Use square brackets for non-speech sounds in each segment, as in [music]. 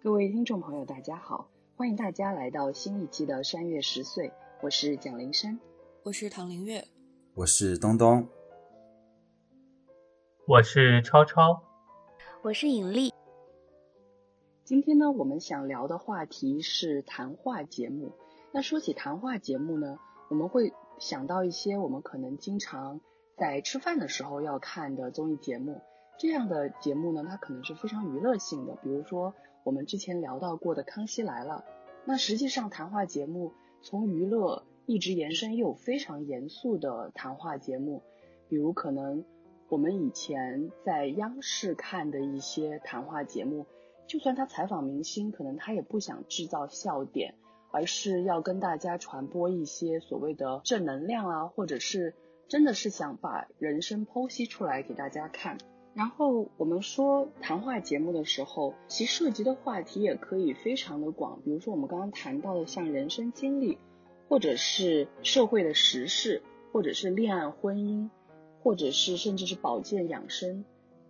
各位听众朋友，大家好，欢迎大家来到新一期的山月十岁，我是蒋林山，我是唐林月，我是东东，我是超超，我是尹丽。今天呢，我们想聊的话题是谈话节目。那说起谈话节目呢，我们会想到一些我们可能经常在吃饭的时候要看的综艺节目。这样的节目呢，它可能是非常娱乐性的，比如说。我们之前聊到过的《康熙来了》，那实际上谈话节目从娱乐一直延伸，又有非常严肃的谈话节目，比如可能我们以前在央视看的一些谈话节目，就算他采访明星，可能他也不想制造笑点，而是要跟大家传播一些所谓的正能量啊，或者是真的是想把人生剖析出来给大家看。然后我们说谈话节目的时候，其涉及的话题也可以非常的广，比如说我们刚刚谈到的像人生经历，或者是社会的时事，或者是恋爱婚姻，或者是甚至是保健养生。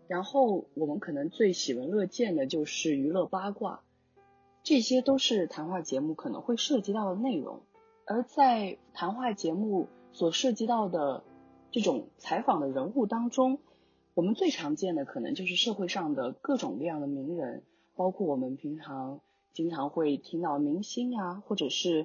然后我们可能最喜闻乐见的就是娱乐八卦，这些都是谈话节目可能会涉及到的内容。而在谈话节目所涉及到的这种采访的人物当中，我们最常见的可能就是社会上的各种各样的名人，包括我们平常经常会听到明星呀，或者是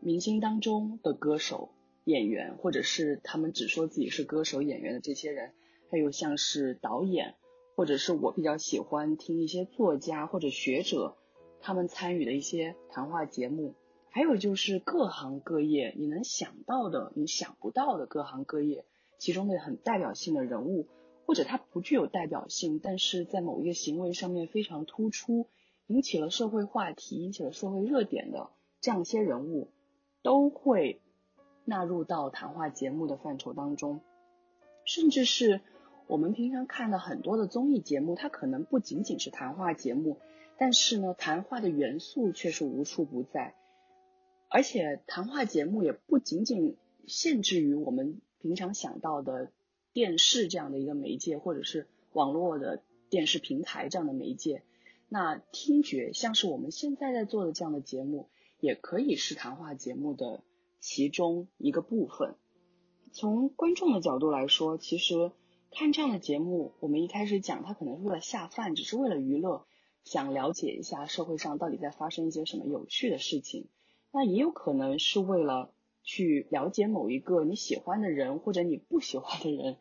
明星当中的歌手、演员，或者是他们只说自己是歌手、演员的这些人，还有像是导演，或者是我比较喜欢听一些作家或者学者他们参与的一些谈话节目，还有就是各行各业你能想到的、你想不到的各行各业其中的很代表性的人物。或者它不具有代表性，但是在某一个行为上面非常突出，引起了社会话题、引起了社会热点的这样一些人物，都会纳入到谈话节目的范畴当中。甚至是我们平常看的很多的综艺节目，它可能不仅仅是谈话节目，但是呢，谈话的元素却是无处不在。而且谈话节目也不仅仅限制于我们平常想到的。电视这样的一个媒介，或者是网络的电视平台这样的媒介，那听觉像是我们现在在做的这样的节目，也可以是谈话节目的其中一个部分。从观众的角度来说，其实看这样的节目，我们一开始讲它可能是为了下饭，只是为了娱乐，想了解一下社会上到底在发生一些什么有趣的事情。那也有可能是为了。去了解某一个你喜欢的人或者你不喜欢的人，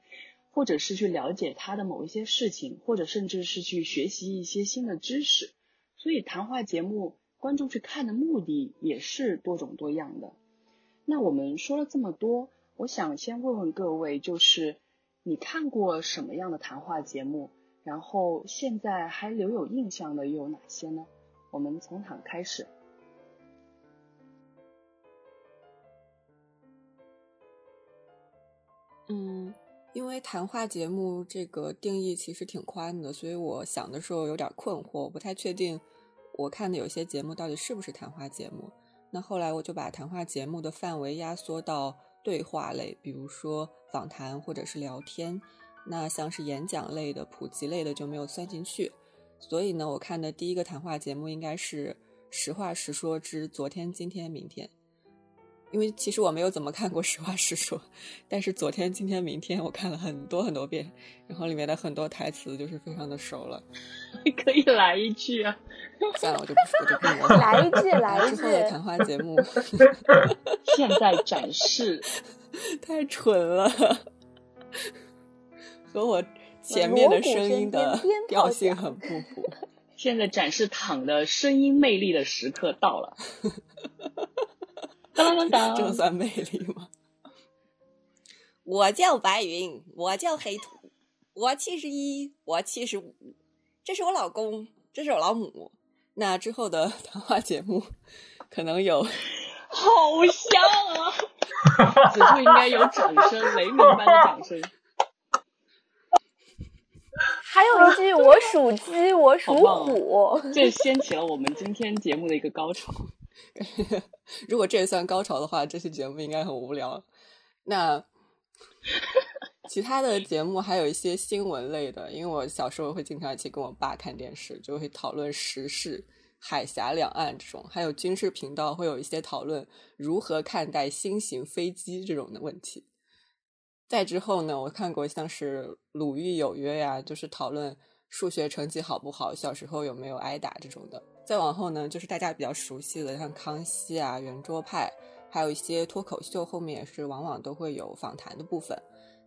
或者是去了解他的某一些事情，或者甚至是去学习一些新的知识。所以谈话节目观众去看的目的也是多种多样的。那我们说了这么多，我想先问问各位，就是你看过什么样的谈话节目？然后现在还留有印象的又有哪些呢？我们从哪开始？嗯，因为谈话节目这个定义其实挺宽的，所以我想的时候有点困惑，我不太确定我看的有些节目到底是不是谈话节目。那后来我就把谈话节目的范围压缩到对话类，比如说访谈或者是聊天。那像是演讲类的、普及类的就没有算进去。所以呢，我看的第一个谈话节目应该是《实话实说之昨天、今天、明天》。因为其实我没有怎么看过《实话实说》，但是昨天、今天、明天我看了很多很多遍，然后里面的很多台词就是非常的熟了。你可以来一句啊！算了，我就不说，我就不模仿。来一句，来一句。之后的谈话节目，[laughs] 现在展示，太蠢了，和我前面的声音的调性很不符。[laughs] 现在展示躺的声音魅力的时刻到了。[laughs] 这 [laughs] 算魅力吗？[laughs] 我叫白云，我叫黑土，我七十一，我七十五，这是我老公，这是我老母。那之后的谈话节目可能有，[laughs] 好像啊，此处应该有掌声，雷鸣般的掌声。还有一句，我属鸡，我属虎，这掀起了我们今天节目的一个高潮。[laughs] 如果这也算高潮的话，这期节目应该很无聊。那 [laughs] 其他的节目还有一些新闻类的，因为我小时候会经常一起跟我爸看电视，就会讨论时事，海峡两岸这种，还有军事频道会有一些讨论如何看待新型飞机这种的问题。再之后呢，我看过像是《鲁豫有约》呀，就是讨论数学成绩好不好，小时候有没有挨打这种的。再往后呢，就是大家比较熟悉的，像康熙啊、圆桌派，还有一些脱口秀，后面也是往往都会有访谈的部分。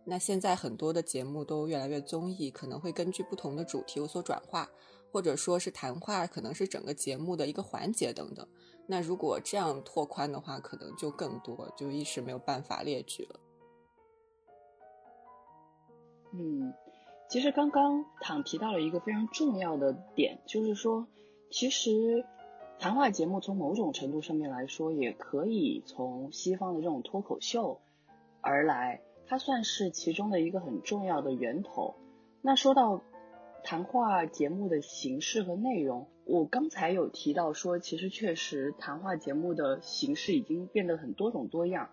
那现在很多的节目都越来越综艺，可能会根据不同的主题有所转化。或者说是谈话，可能是整个节目的一个环节等等。那如果这样拓宽的话，可能就更多，就一时没有办法列举了。嗯，其实刚刚躺提到了一个非常重要的点，就是说，其实谈话节目从某种程度上面来说，也可以从西方的这种脱口秀而来，它算是其中的一个很重要的源头。那说到。谈话节目的形式和内容，我刚才有提到说，其实确实谈话节目的形式已经变得很多种多样，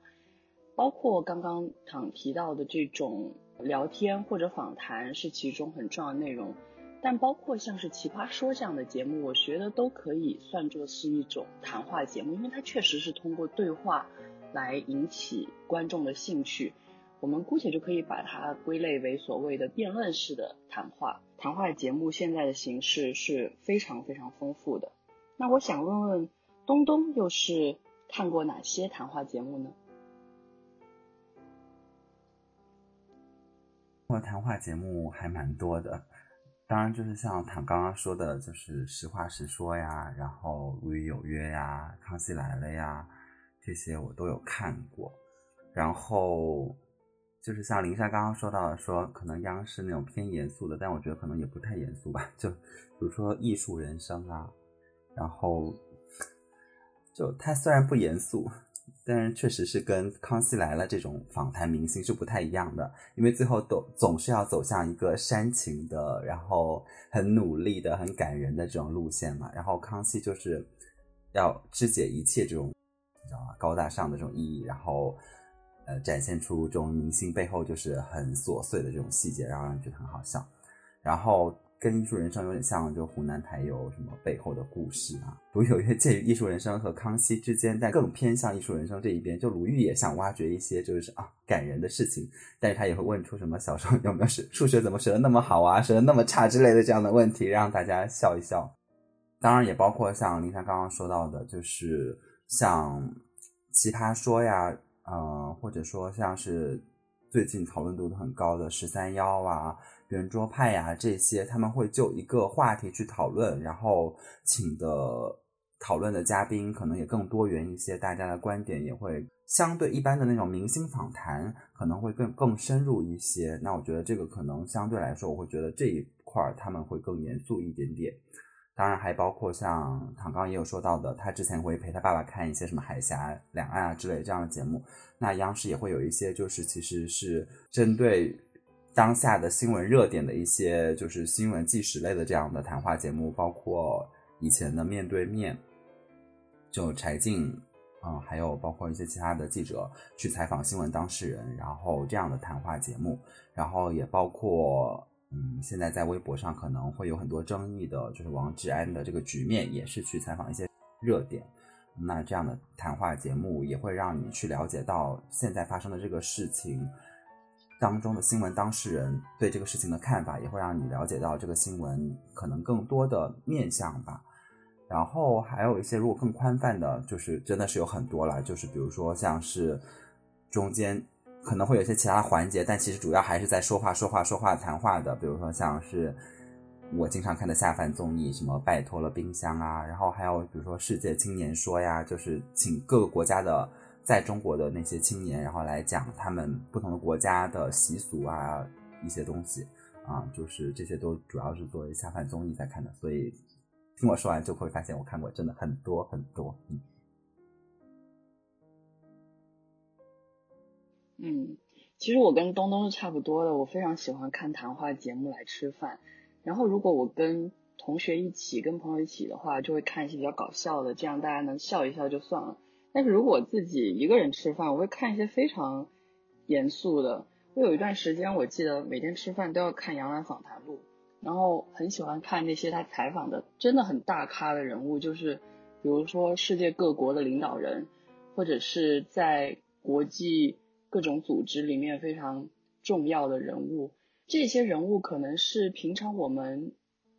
包括刚刚躺提到的这种聊天或者访谈是其中很重要的内容，但包括像是奇葩说这样的节目，我觉得都可以算作是一种谈话节目，因为它确实是通过对话来引起观众的兴趣。我们姑且就可以把它归类为所谓的辩论式的谈话。谈话节目现在的形式是非常非常丰富的。那我想问问东东，又是看过哪些谈话节目呢？我谈话节目还蛮多的，当然就是像他刚刚说的，就是实话实说呀，然后《鲁豫有约》呀，《康熙来了》呀，这些我都有看过，然后。就是像林珊刚刚说到的，说可能央视那种偏严肃的，但我觉得可能也不太严肃吧。就比如说《艺术人生》啊，然后就它虽然不严肃，但是确实是跟《康熙来了》这种访谈明星是不太一样的，因为最后都总是要走向一个煽情的，然后很努力的、很感人的这种路线嘛。然后康熙就是要肢解一切这种你知道吗？高大上的这种意义，然后。呃，展现出这种明星背后就是很琐碎的这种细节，然后让人觉得很好笑。然后跟《艺术人生》有点像，就湖南台有什么背后的故事啊？鲁有约介于《艺术人生》和康熙之间，但更偏向《艺术人生》这一边。就鲁豫也想挖掘一些就是啊感人的事情，但是他也会问出什么小时候有没有学数学怎么学的那么好啊，学的那么差之类的这样的问题，让大家笑一笑。当然也包括像林珊刚刚说到的，就是像《奇葩说》呀。嗯，或者说像是最近讨论度都很高的十三幺啊、圆桌派呀这些，他们会就一个话题去讨论，然后请的讨论的嘉宾可能也更多元一些，大家的观点也会相对一般的那种明星访谈可能会更更深入一些。那我觉得这个可能相对来说，我会觉得这一块他们会更严肃一点点。当然还包括像唐刚也有说到的，他之前会陪他爸爸看一些什么海峡两岸啊之类这样的节目。那央视也会有一些，就是其实是针对当下的新闻热点的一些，就是新闻纪实类的这样的谈话节目，包括以前的面对面，就柴静，嗯，还有包括一些其他的记者去采访新闻当事人，然后这样的谈话节目，然后也包括。嗯，现在在微博上可能会有很多争议的，就是王志安的这个局面，也是去采访一些热点。那这样的谈话节目也会让你去了解到现在发生的这个事情当中的新闻当事人对这个事情的看法，也会让你了解到这个新闻可能更多的面向吧。然后还有一些如果更宽泛的，就是真的是有很多了，就是比如说像是中间。可能会有些其他环节，但其实主要还是在说话、说话、说话、谈话的。比如说像是我经常看的下饭综艺，什么拜托了冰箱啊，然后还有比如说世界青年说呀，就是请各个国家的在中国的那些青年，然后来讲他们不同的国家的习俗啊一些东西啊，就是这些都主要是作为下饭综艺在看的。所以听我说完就会发现我看过真的很多很多，嗯。嗯，其实我跟东东是差不多的，我非常喜欢看谈话节目来吃饭。然后如果我跟同学一起、跟朋友一起的话，就会看一些比较搞笑的，这样大家能笑一笑就算了。但是如果自己一个人吃饭，我会看一些非常严肃的。我有一段时间，我记得每天吃饭都要看《杨澜访谈录》，然后很喜欢看那些他采访的真的很大咖的人物，就是比如说世界各国的领导人，或者是在国际各种组织里面非常重要的人物。这些人物可能是平常我们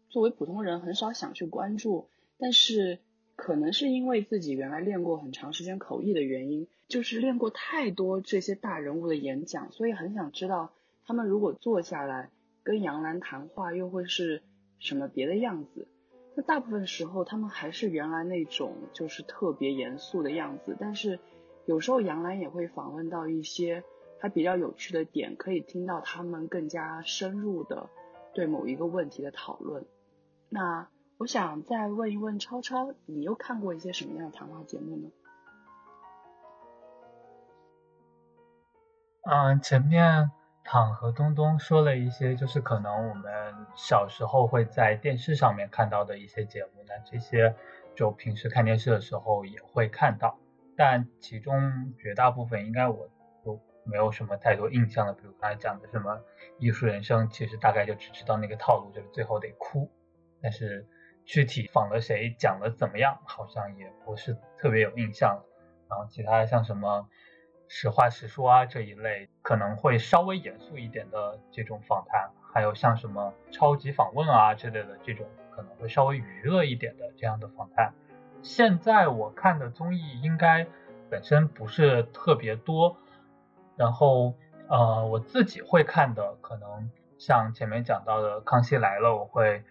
作为普通人很少想去关注，但是可能是因为自己原来练过很长时间口译的原因，就是练过太多这些大人物的演讲，所以很想知道他们如果坐下来。跟杨澜谈话又会是什么别的样子？那大部分时候他们还是原来那种就是特别严肃的样子，但是有时候杨澜也会访问到一些还比较有趣的点，可以听到他们更加深入的对某一个问题的讨论。那我想再问一问超超，你又看过一些什么样的谈话节目呢？嗯，前面。躺和东东说了一些，就是可能我们小时候会在电视上面看到的一些节目，那这些就平时看电视的时候也会看到，但其中绝大部分应该我都没有什么太多印象的，比如刚才讲的什么《艺术人生》，其实大概就只知道那个套路，就是最后得哭，但是具体访了谁，讲的怎么样，好像也不是特别有印象。然后其他像什么。实话实说啊，这一类可能会稍微严肃一点的这种访谈，还有像什么超级访问啊之类的这种可能会稍微娱乐一点的这样的访谈。现在我看的综艺应该本身不是特别多，然后呃我自己会看的可能像前面讲到的《康熙来了》，我会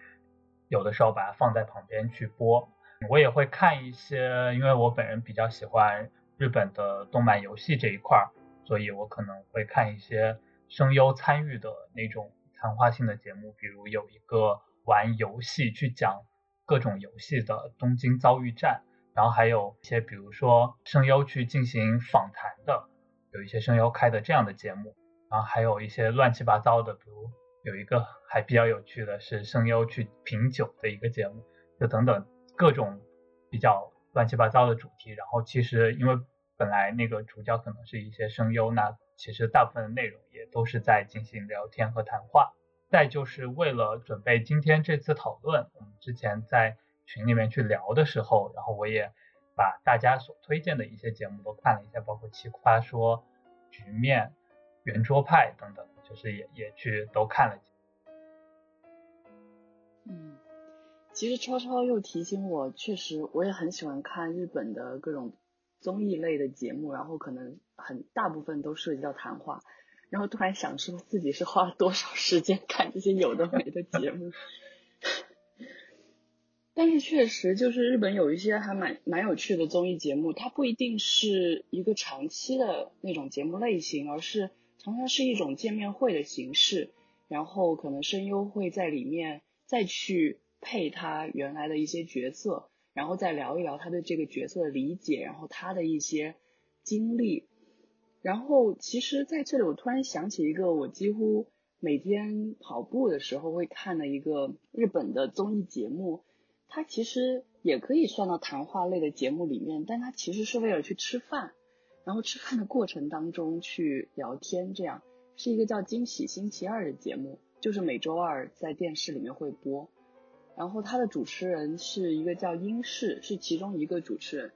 有的时候把它放在旁边去播。我也会看一些，因为我本人比较喜欢。日本的动漫游戏这一块儿，所以我可能会看一些声优参与的那种谈话性的节目，比如有一个玩游戏去讲各种游戏的东京遭遇战，然后还有一些比如说声优去进行访谈的，有一些声优开的这样的节目，然后还有一些乱七八糟的，比如有一个还比较有趣的是声优去品酒的一个节目，就等等各种比较乱七八糟的主题，然后其实因为。本来那个主角可能是一些声优，那其实大部分的内容也都是在进行聊天和谈话。再就是为了准备今天这次讨论，我们之前在群里面去聊的时候，然后我也把大家所推荐的一些节目都看了一下，包括奇葩说、局面、圆桌派等等，就是也也去都看了。嗯，其实超超又提醒我，确实我也很喜欢看日本的各种。综艺类的节目，然后可能很大部分都涉及到谈话，然后突然想说自己是花了多少时间看这些有的没的节目，但是确实就是日本有一些还蛮蛮有趣的综艺节目，它不一定是一个长期的那种节目类型，而是常常是一种见面会的形式，然后可能声优会在里面再去配他原来的一些角色。然后再聊一聊他对这个角色的理解，然后他的一些经历。然后其实在这里，我突然想起一个我几乎每天跑步的时候会看的一个日本的综艺节目，它其实也可以算到谈话类的节目里面，但它其实是为了去吃饭，然后吃饭的过程当中去聊天，这样是一个叫《惊喜星期二》的节目，就是每周二在电视里面会播。然后他的主持人是一个叫英氏，是其中一个主持人。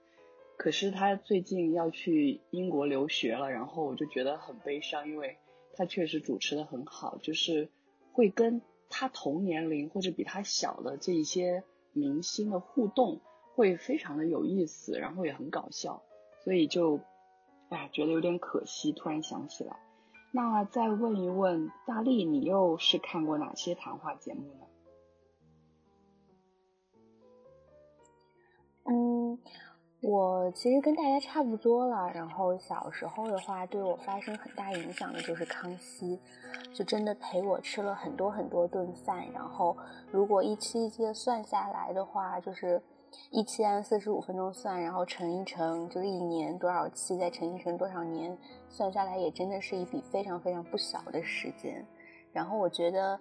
可是他最近要去英国留学了，然后我就觉得很悲伤，因为他确实主持的很好，就是会跟他同年龄或者比他小的这一些明星的互动会非常的有意思，然后也很搞笑，所以就哎觉得有点可惜。突然想起来，那再问一问大力，你又是看过哪些谈话节目呢？嗯，我其实跟大家差不多了。然后小时候的话，对我发生很大影响的就是康熙，就真的陪我吃了很多很多顿饭。然后如果一期一期的算下来的话，就是一期按四十五分钟算，然后乘一乘，就是一年多少期，再乘一乘多少年，算下来也真的是一笔非常非常不小的时间。然后我觉得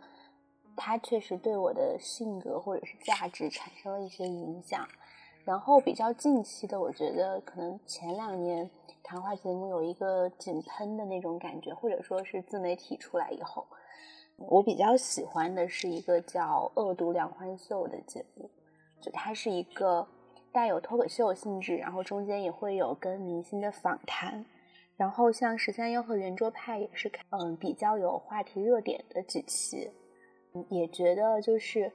他确实对我的性格或者是价值产生了一些影响。然后比较近期的，我觉得可能前两年谈话节目有一个井喷的那种感觉，或者说是自媒体出来以后，我比较喜欢的是一个叫《恶毒梁欢秀》的节目，它是一个带有脱口秀性质，然后中间也会有跟明星的访谈。然后像十三幺和圆桌派也是嗯比较有话题热点的几期，也觉得就是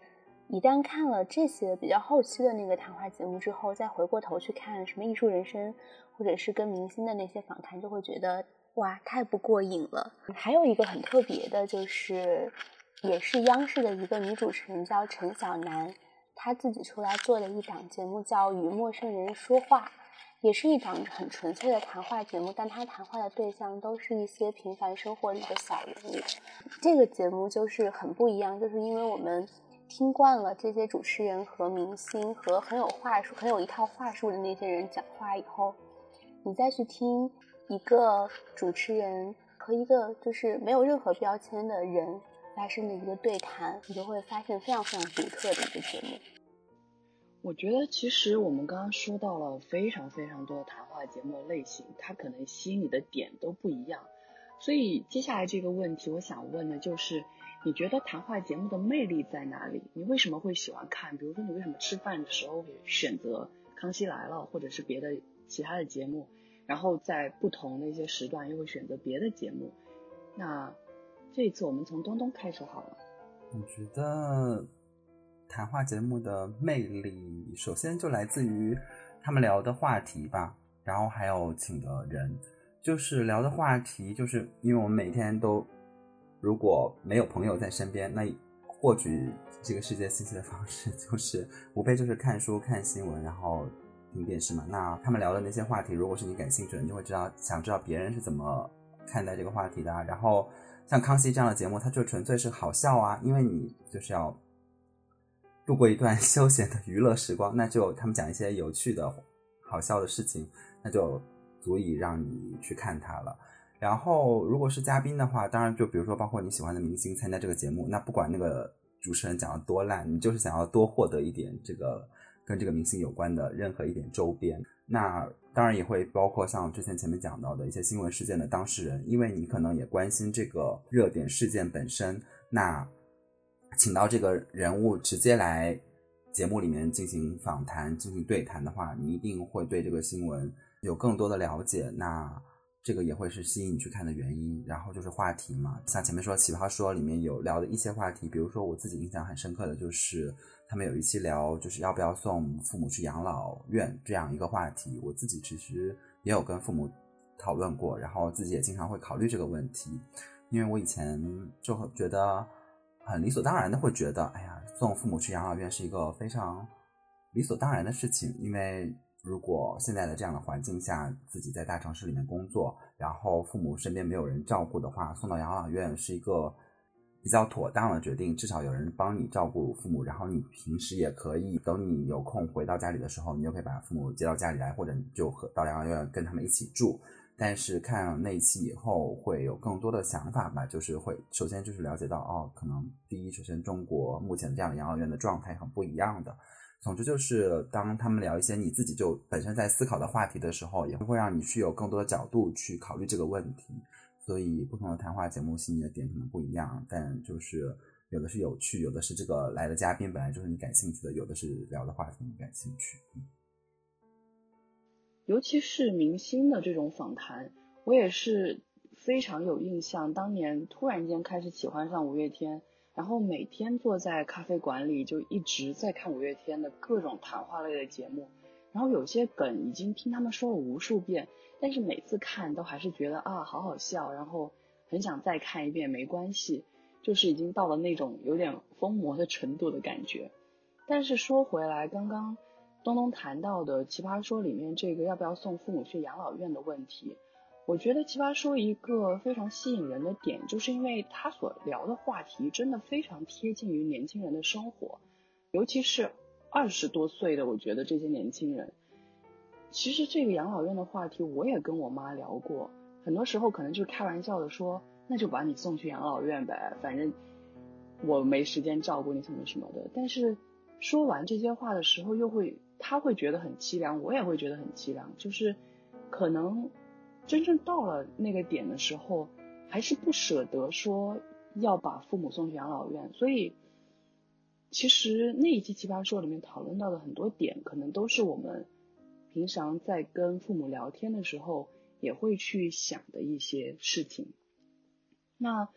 一旦看了这些比较后期的那个谈话节目之后，再回过头去看什么艺术人生，或者是跟明星的那些访谈，就会觉得。哇，太不过瘾了！还有一个很特别的，就是也是央视的一个女主持人叫陈小南，他自己出来做的一档节目叫《与陌生人说话》，也是一档很纯粹的谈话节目，但他谈话的对象都是一些平凡生活里的小人物。这个节目就是很不一样，就是因为我们听惯了这些主持人和明星和很有话术、很有一套话术的那些人讲话以后，你再去听。一个主持人和一个就是没有任何标签的人发生的一个对谈，你就会发现非常非常独特的一个节目。我觉得其实我们刚刚说到了非常非常多的谈话节目的类型，它可能吸引你的点都不一样。所以接下来这个问题，我想问的就是，你觉得谈话节目的魅力在哪里？你为什么会喜欢看？比如说，你为什么吃饭的时候会选择《康熙来了》或者是别的其他的节目？然后在不同的一些时段又会选择别的节目，那这一次我们从东东开始好了。我觉得谈话节目的魅力，首先就来自于他们聊的话题吧，然后还有请的人，就是聊的话题，就是因为我们每天都如果没有朋友在身边，那获取这个世界信息的方式 [laughs] 就是无非就是看书、看新闻，然后。听电视嘛，那他们聊的那些话题，如果是你感兴趣的，你就会知道，想知道别人是怎么看待这个话题的。然后像康熙这样的节目，它就纯粹是好笑啊，因为你就是要度过一段 [laughs] 休闲的娱乐时光，那就他们讲一些有趣的好笑的事情，那就足以让你去看它了。然后如果是嘉宾的话，当然就比如说包括你喜欢的明星参加这个节目，那不管那个主持人讲的多烂，你就是想要多获得一点这个。跟这个明星有关的任何一点周边，那当然也会包括像之前前面讲到的一些新闻事件的当事人，因为你可能也关心这个热点事件本身，那请到这个人物直接来节目里面进行访谈、进行对谈的话，你一定会对这个新闻有更多的了解，那这个也会是吸引你去看的原因。然后就是话题嘛，像前面说《奇葩说》里面有聊的一些话题，比如说我自己印象很深刻的就是。他们有一期聊就是要不要送父母去养老院这样一个话题，我自己其实也有跟父母讨论过，然后自己也经常会考虑这个问题，因为我以前就觉得很理所当然的会觉得，哎呀，送父母去养老院是一个非常理所当然的事情，因为如果现在的这样的环境下，自己在大城市里面工作，然后父母身边没有人照顾的话，送到养老院是一个。比较妥当的决定，至少有人帮你照顾父母，然后你平时也可以等你有空回到家里的时候，你就可以把父母接到家里来，或者你就和到养老院跟他们一起住。但是看了那一期以后会有更多的想法吧，就是会首先就是了解到哦，可能第一，首先中国目前这样的养老院的状态很不一样的。总之就是当他们聊一些你自己就本身在思考的话题的时候，也会让你去有更多的角度去考虑这个问题。所以不同的谈话节目吸引的点可能不一样，但就是有的是有趣，有的是这个来的嘉宾本来就是你感兴趣的，有的是聊的话题你感兴趣。尤其是明星的这种访谈，我也是非常有印象。当年突然间开始喜欢上五月天，然后每天坐在咖啡馆里就一直在看五月天的各种谈话类的节目，然后有些梗已经听他们说了无数遍。但是每次看都还是觉得啊好好笑，然后很想再看一遍，没关系，就是已经到了那种有点疯魔的程度的感觉。但是说回来，刚刚东东谈到的《奇葩说》里面这个要不要送父母去养老院的问题，我觉得《奇葩说》一个非常吸引人的点，就是因为他所聊的话题真的非常贴近于年轻人的生活，尤其是二十多岁的，我觉得这些年轻人。其实这个养老院的话题，我也跟我妈聊过，很多时候可能就是开玩笑的说，那就把你送去养老院呗，反正我没时间照顾你什么什么的。但是说完这些话的时候，又会他会觉得很凄凉，我也会觉得很凄凉，就是可能真正到了那个点的时候，还是不舍得说要把父母送去养老院，所以其实那一期奇葩说里面讨论到的很多点，可能都是我们平常在跟父母聊天的时候也会去想的一些事情。那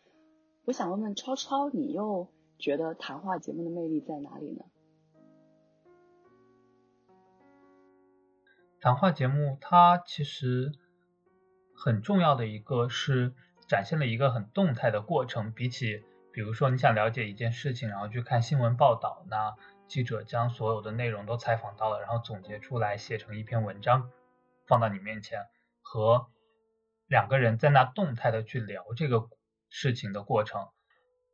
我想问问超超，你又觉得谈话节目的魅力在哪里呢？谈话节目它其实很重要的一个是展现了一个很动态的过程，比起比如说你想了解一件事情，然后去看新闻报道，那记者将所有的内容都采访到了，然后总结出来写成一篇文章放到你面前，和两个人在那动态的去聊这个事情的过程，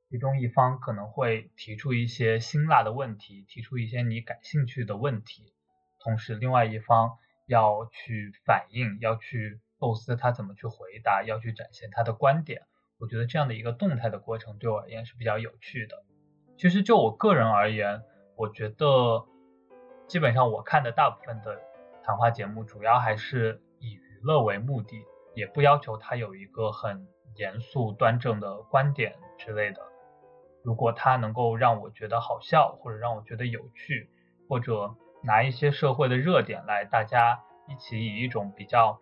其中一方可能会提出一些辛辣的问题，提出一些你感兴趣的问题，同时另外一方。要去反映，要去构思他怎么去回答，要去展现他的观点。我觉得这样的一个动态的过程对我而言是比较有趣的。其实就我个人而言，我觉得基本上我看的大部分的谈话节目，主要还是以娱乐为目的，也不要求他有一个很严肃端正的观点之类的。如果他能够让我觉得好笑，或者让我觉得有趣，或者。拿一些社会的热点来，大家一起以一种比较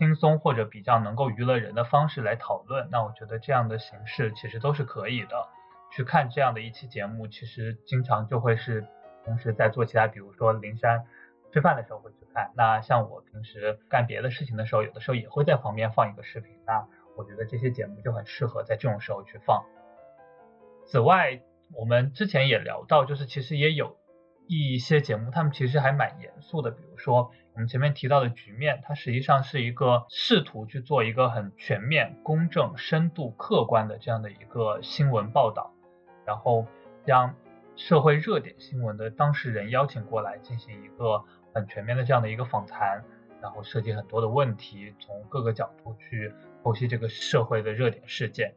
轻松或者比较能够娱乐人的方式来讨论，那我觉得这样的形式其实都是可以的。去看这样的一期节目，其实经常就会是同时在做其他，比如说灵山吃饭的时候会去看。那像我平时干别的事情的时候，有的时候也会在旁边放一个视频。那我觉得这些节目就很适合在这种时候去放。此外，我们之前也聊到，就是其实也有。一些节目，他们其实还蛮严肃的。比如说，们前面提到的《局面》，它实际上是一个试图去做一个很全面、公正、深度、客观的这样的一个新闻报道，然后将社会热点新闻的当事人邀请过来，进行一个很全面的这样的一个访谈，然后涉及很多的问题，从各个角度去剖析这个社会的热点事件。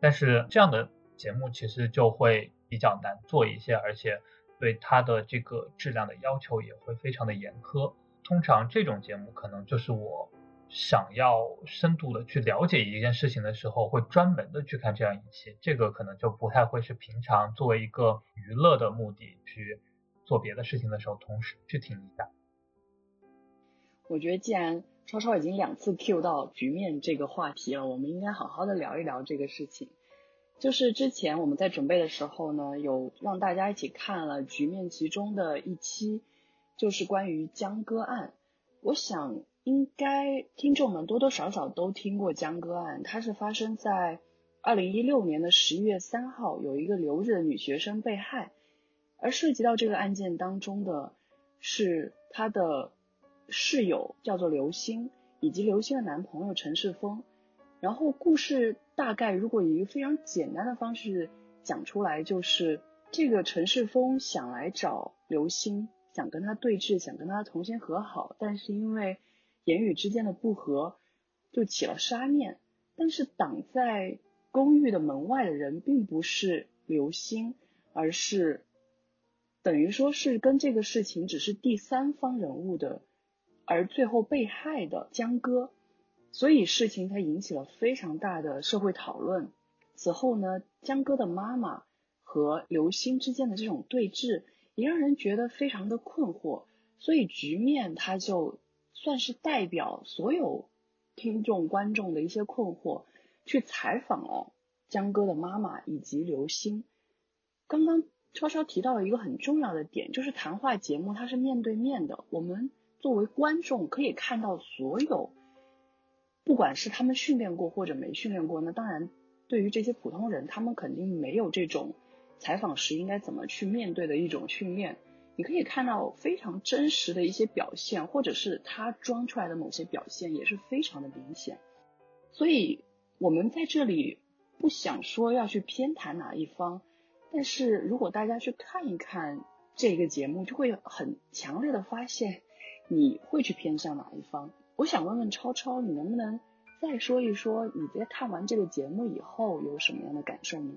但是这样的节目其实就会比较难做一些，而且。对它的这个质量的要求也会非常的严苛。通常这种节目可能就是我想要深度的去了解一件事情的时候，会专门的去看这样一期。这个可能就不太会是平常作为一个娱乐的目的去做别的事情的时候，同时去听一下。我觉得既然超超已经两次 Q 到局面这个话题了，我们应该好好的聊一聊这个事情。就是之前我们在准备的时候呢，有让大家一起看了《局面》其中的一期，就是关于江歌案。我想应该听众们多多少少都听过江歌案，它是发生在二零一六年的十一月三号，有一个留日的女学生被害，而涉及到这个案件当中的是她的室友叫做刘星，以及刘星的男朋友陈世峰。然后故事大概如果以一个非常简单的方式讲出来，就是这个陈世峰想来找刘星，想跟他对峙，想跟他重新和好，但是因为言语之间的不和，就起了杀念。但是挡在公寓的门外的人并不是刘星，而是等于说是跟这个事情只是第三方人物的，而最后被害的江歌。所以事情它引起了非常大的社会讨论。此后呢，江歌的妈妈和刘星之间的这种对峙，也让人觉得非常的困惑。所以局面它就算是代表所有听众观众的一些困惑，去采访了江歌的妈妈以及刘星。刚刚超超提到了一个很重要的点，就是谈话节目它是面对面的，我们作为观众可以看到所有。不管是他们训练过或者没训练过，那当然，对于这些普通人，他们肯定没有这种采访时应该怎么去面对的一种训练。你可以看到非常真实的一些表现，或者是他装出来的某些表现也是非常的明显。所以，我们在这里不想说要去偏袒哪一方，但是如果大家去看一看这个节目，就会很强烈的发现你会去偏向哪一方。我想问问超超，你能不能再说一说你在看完这个节目以后有什么样的感受呢？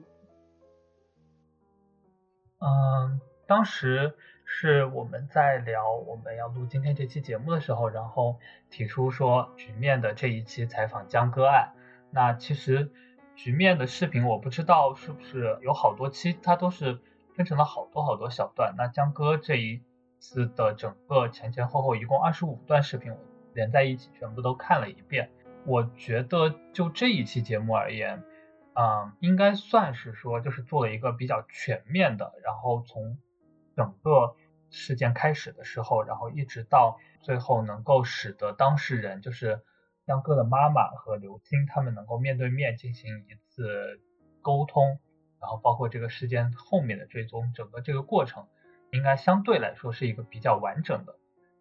嗯，当时是我们在聊我们要录今天这期节目的时候，然后提出说局面的这一期采访江歌案。那其实局面的视频，我不知道是不是有好多期，它都是分成了好多好多小段。那江歌这一次的整个前前后后一共二十五段视频，我连在一起全部都看了一遍。我觉得就这一期节目而言，嗯，应该算是说就是做了一个比较全面的，然后从整个事件开始的时候，然后一直到最后能够使得当事人就是。江哥的妈妈和刘星他们能够面对面进行一次沟通，然后包括这个事件后面的追踪，整个这个过程应该相对来说是一个比较完整的。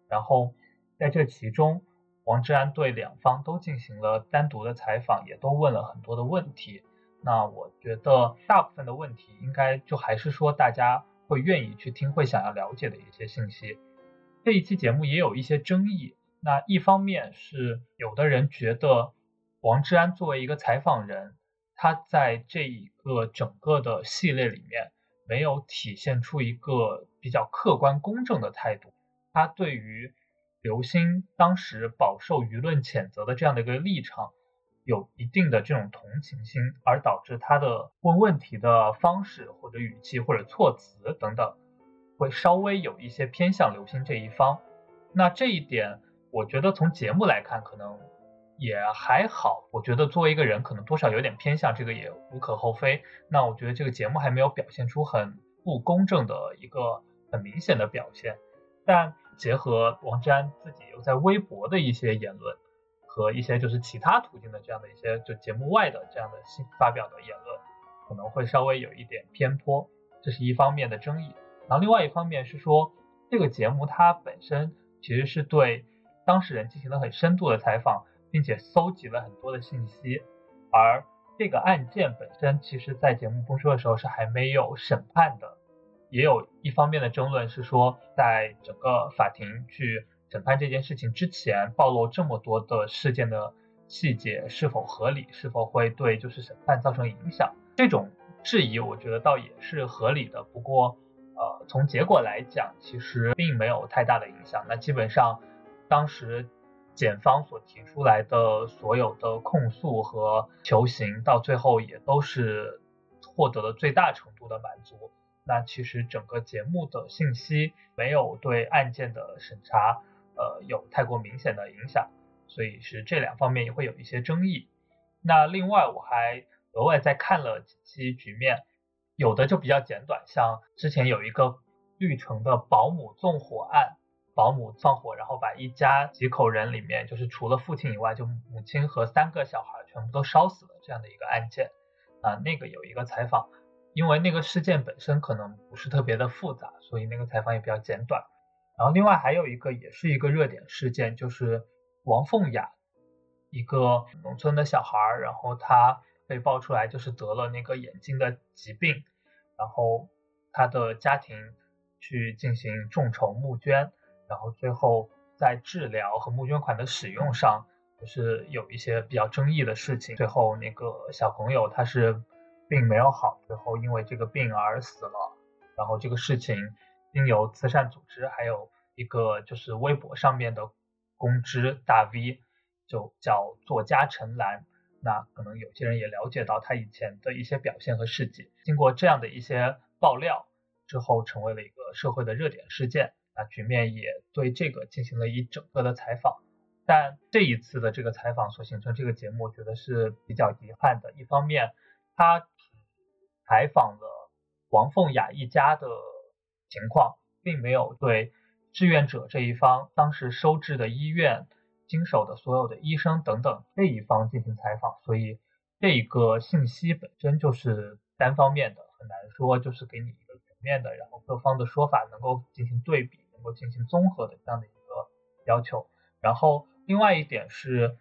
然后在这其中，王志安对两方都进行了单独的采访，也都问了很多的问题。那我觉得大部分的问题应该就还是说大家会愿意去听，会想要了解的一些信息。这一期节目也有一些争议。那一方面是有的人觉得王志安作为一个采访人，他在这一个整个的系列里面没有体现出一个比较客观公正的态度，他对于刘星当时饱受舆论谴责的这样的一个立场有一定的这种同情心，而导致他的问问题的方式或者语气或者措辞等等，会稍微有一些偏向刘星这一方。那这一点。我觉得从节目来看，可能也还好。我觉得作为一个人，可能多少有点偏向，这个也无可厚非。那我觉得这个节目还没有表现出很不公正的一个很明显的表现。但结合王志安自己又在微博的一些言论和一些就是其他途径的这样的一些就节目外的这样的新发表的言论，可能会稍微有一点偏颇，这是一方面的争议。然后另外一方面是说，这个节目它本身其实是对。当事人进行了很深度的采访，并且搜集了很多的信息，而这个案件本身，其实在节目播出的时候是还没有审判的。也有一方面的争论是说，在整个法庭去审判这件事情之前，暴露这么多的事件的细节是否合理，是否会对就是审判造成影响？这种质疑，我觉得倒也是合理的。不过，呃，从结果来讲，其实并没有太大的影响。那基本上。当时检方所提出来的所有的控诉和求刑，到最后也都是获得了最大程度的满足。那其实整个节目的信息没有对案件的审查，呃，有太过明显的影响，所以是这两方面也会有一些争议。那另外我还额外再看了几期局面，有的就比较简短，像之前有一个绿城的保姆纵火案。保姆放火，然后把一家几口人里面，就是除了父亲以外，就母亲和三个小孩全部都烧死了这样的一个案件。啊，那个有一个采访，因为那个事件本身可能不是特别的复杂，所以那个采访也比较简短。然后另外还有一个也是一个热点事件，就是王凤雅，一个农村的小孩儿，然后他被爆出来就是得了那个眼睛的疾病，然后他的家庭去进行众筹募捐。然后最后在治疗和募捐款的使用上，就是有一些比较争议的事情。最后那个小朋友他是并没有好，最后因为这个病而死了。然后这个事情经由慈善组织，还有一个就是微博上面的公知大 V，就叫作家陈岚。那可能有些人也了解到他以前的一些表现和事迹。经过这样的一些爆料之后，成为了一个社会的热点事件。那局面也对这个进行了一整个的采访，但这一次的这个采访所形成这个节目，我觉得是比较遗憾的。一方面，他采访了王凤雅一家的情况，并没有对志愿者这一方当时收治的医院经手的所有的医生等等这一方进行采访，所以这一个信息本身就是单方面的，很难说就是给你一个全。面的，然后各方的说法能够进行对比，能够进行综合的这样的一个要求。然后另外一点是，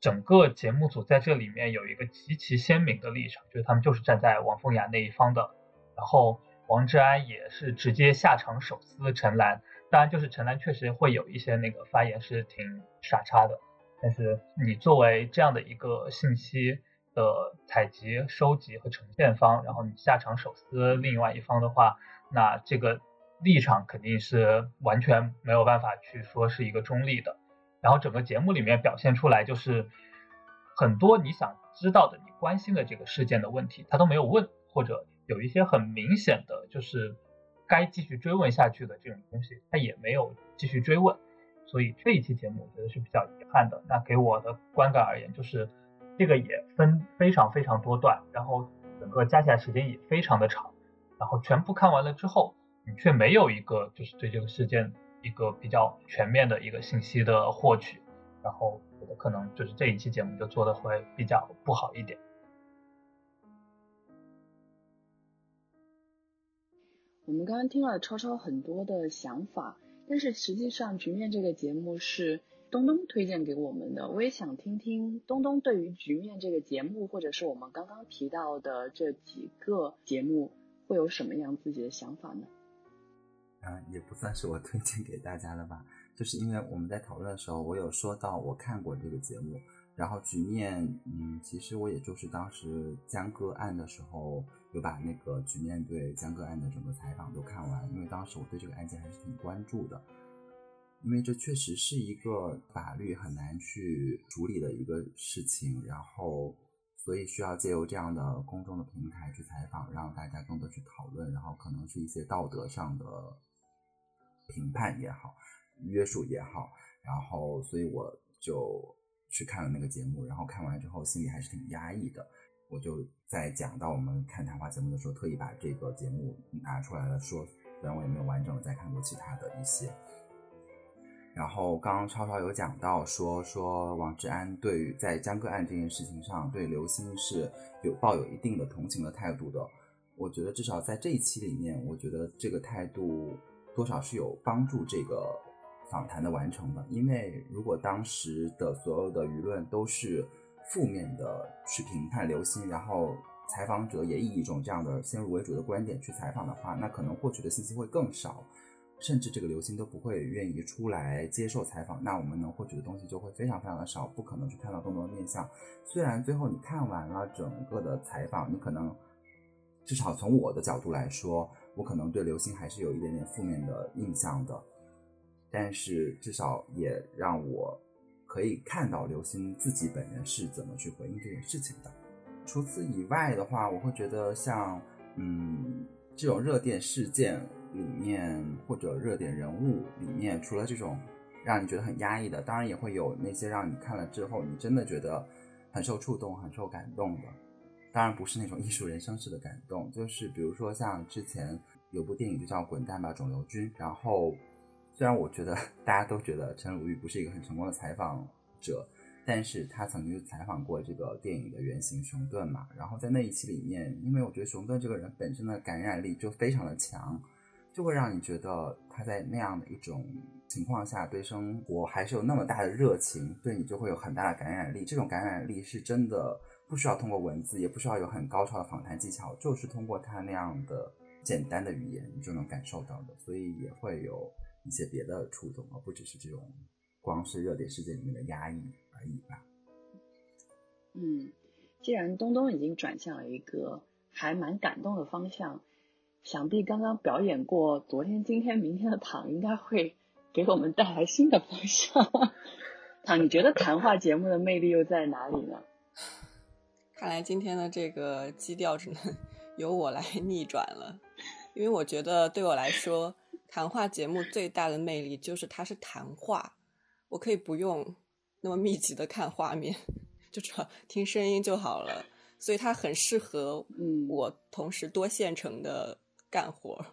整个节目组在这里面有一个极其鲜明的立场，就是他们就是站在王凤雅那一方的。然后王志安也是直接下场手撕陈岚，当然就是陈岚确实会有一些那个发言是挺傻叉的，但是你作为这样的一个信息。的采集、收集和呈现方，然后你下场手撕另外一方的话，那这个立场肯定是完全没有办法去说是一个中立的。然后整个节目里面表现出来就是很多你想知道的、你关心的这个事件的问题，他都没有问，或者有一些很明显的就是该继续追问下去的这种东西，他也没有继续追问。所以这一期节目我觉得是比较遗憾的。那给我的观感而言，就是这个也分非常非常多段，然后整个加起来时间也非常的长，然后全部看完了之后，你却没有一个就是对这个事件一个比较全面的一个信息的获取，然后可能就是这一期节目就做的会比较不好一点。我们刚刚听了超超很多的想法。但是实际上，局面这个节目是东东推荐给我们的。我也想听听东东对于局面这个节目，或者是我们刚刚提到的这几个节目，会有什么样自己的想法呢？嗯，也不算是我推荐给大家的吧，就是因为我们在讨论的时候，我有说到我看过这个节目。然后局面，嗯，其实我也就是当时江歌案的时候，有把那个局面对江歌案的整个采访都看完，因为当时我对这个案件还是挺关注的，因为这确实是一个法律很难去处理的一个事情，然后所以需要借由这样的公众的平台去采访，让大家更多去讨论，然后可能是一些道德上的评判也好，约束也好，然后所以我就。去看了那个节目，然后看完之后心里还是挺压抑的。我就在讲到我们看谈话节目的时候，特意把这个节目拿出来了说，虽然我也没有完整的再看过其他的一些。然后刚刚超超有讲到说说王志安对于在江歌案这件事情上对刘星是有抱有一定的同情的态度的。我觉得至少在这一期里面，我觉得这个态度多少是有帮助这个。访谈的完成的，因为如果当时的所有的舆论都是负面的去评判刘星，然后采访者也以一种这样的先入为主的观点去采访的话，那可能获取的信息会更少，甚至这个刘星都不会愿意出来接受采访，那我们能获取的东西就会非常非常的少，不可能去看到更多的面相。虽然最后你看完了整个的采访，你可能至少从我的角度来说，我可能对刘星还是有一点点负面的印象的。但是至少也让我可以看到刘星自己本人是怎么去回应这件事情的。除此以外的话，我会觉得像嗯这种热点事件里面或者热点人物里面，除了这种让你觉得很压抑的，当然也会有那些让你看了之后你真的觉得很受触动、很受感动的。当然不是那种艺术人生式的感动，就是比如说像之前有部电影就叫《滚蛋吧，肿瘤君》，然后。虽然我觉得 [laughs] 大家都觉得陈鲁豫不是一个很成功的采访者，但是他曾经采访过这个电影的原型熊顿嘛。然后在那一期里面，因为我觉得熊顿这个人本身的感染力就非常的强，就会让你觉得他在那样的一种情况下对生活还是有那么大的热情，对你就会有很大的感染力。这种感染力是真的不需要通过文字，也不需要有很高超的访谈技巧，就是通过他那样的简单的语言你就能感受到的，所以也会有。一些别的触动，而不只是这种光是热点事件里面的压抑而已吧。嗯，既然东东已经转向了一个还蛮感动的方向，想必刚刚表演过昨天、今天、明天的躺应该会给我们带来新的方向。[laughs] 躺，你觉得谈话节目的魅力又在哪里呢？[laughs] 看来今天的这个基调只能 [laughs] 由我来逆转了，因为我觉得对我来说。谈话节目最大的魅力就是它是谈话，我可以不用那么密集的看画面，就只要听声音就好了。所以它很适合我同时多线程的干活。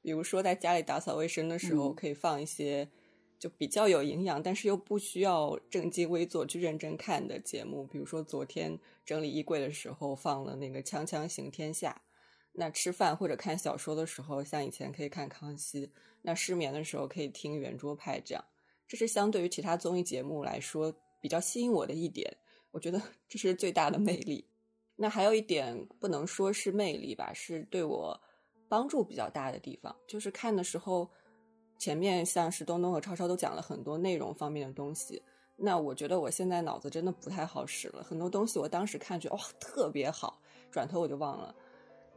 比如说在家里打扫卫生的时候，可以放一些就比较有营养，但是又不需要正襟危坐去认真看的节目。比如说昨天整理衣柜的时候放了那个《锵锵行天下》。那吃饭或者看小说的时候，像以前可以看《康熙》；那失眠的时候可以听《圆桌派》，这样，这是相对于其他综艺节目来说比较吸引我的一点。我觉得这是最大的魅力。那还有一点不能说是魅力吧，是对我帮助比较大的地方，就是看的时候，前面像是东东和超超都讲了很多内容方面的东西。那我觉得我现在脑子真的不太好使了，很多东西我当时看觉得哇特别好，转头我就忘了。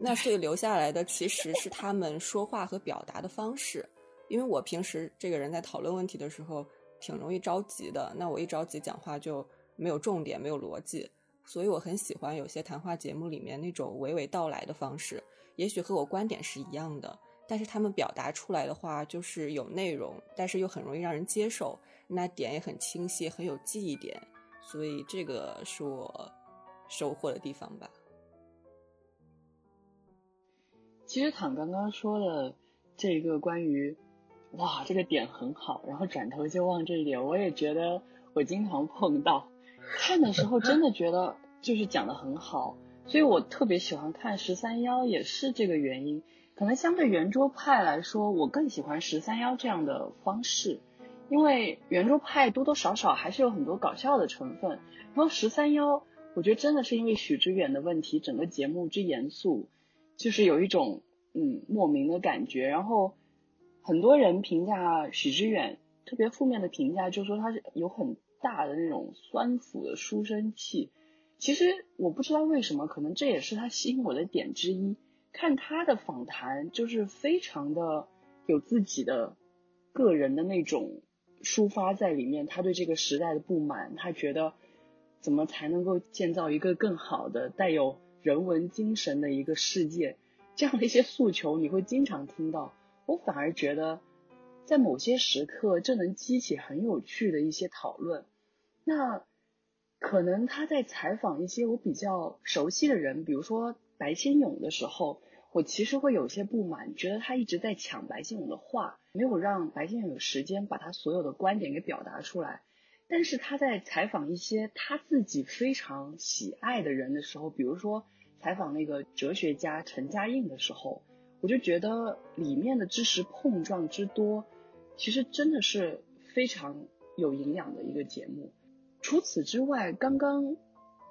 那所以留下来的其实是他们说话和表达的方式，因为我平时这个人在讨论问题的时候挺容易着急的，那我一着急讲话就没有重点，没有逻辑，所以我很喜欢有些谈话节目里面那种娓娓道来的方式，也许和我观点是一样的，但是他们表达出来的话就是有内容，但是又很容易让人接受，那点也很清晰，很有记忆点，所以这个是我收获的地方吧。其实躺刚刚说的这个关于，哇，这个点很好，然后转头就忘这一点，我也觉得我经常碰到，看的时候真的觉得就是讲的很好，所以我特别喜欢看十三幺，也是这个原因。可能相对圆桌派来说，我更喜欢十三幺这样的方式，因为圆桌派多多少少还是有很多搞笑的成分，然后十三幺，我觉得真的是因为许知远的问题，整个节目之严肃。就是有一种嗯莫名的感觉，然后很多人评价许知远特别负面的评价，就说他是有很大的那种酸腐的书生气。其实我不知道为什么，可能这也是他吸引我的点之一。看他的访谈，就是非常的有自己的个人的那种抒发在里面。他对这个时代的不满，他觉得怎么才能够建造一个更好的带有。人文精神的一个世界，这样的一些诉求你会经常听到。我反而觉得，在某些时刻，这能激起很有趣的一些讨论。那可能他在采访一些我比较熟悉的人，比如说白先勇的时候，我其实会有些不满，觉得他一直在抢白先勇的话，没有让白先勇有时间把他所有的观点给表达出来。但是他在采访一些他自己非常喜爱的人的时候，比如说采访那个哲学家陈嘉映的时候，我就觉得里面的知识碰撞之多，其实真的是非常有营养的一个节目。除此之外，刚刚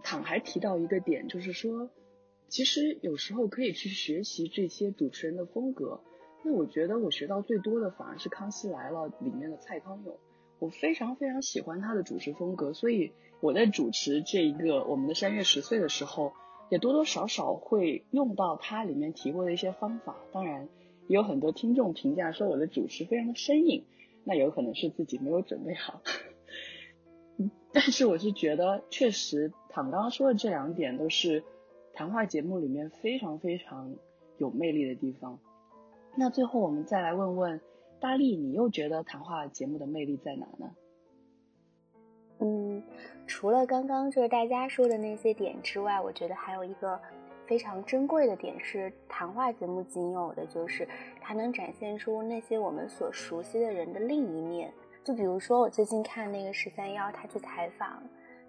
躺还提到一个点，就是说，其实有时候可以去学习这些主持人的风格。那我觉得我学到最多的反而是《康熙来了》里面的蔡康永。我非常非常喜欢他的主持风格，所以我在主持这一个我们的三月十岁的时候，也多多少少会用到他里面提过的一些方法。当然，也有很多听众评价说我的主持非常的生硬，那有可能是自己没有准备好。但是我是觉得，确实躺刚刚说的这两点都是谈话节目里面非常非常有魅力的地方。那最后我们再来问问。大力，你又觉得谈话节目的魅力在哪呢？嗯，除了刚刚就是大家说的那些点之外，我觉得还有一个非常珍贵的点是谈话节目仅有的，就是它能展现出那些我们所熟悉的人的另一面。就比如说我最近看那个十三幺，他去采访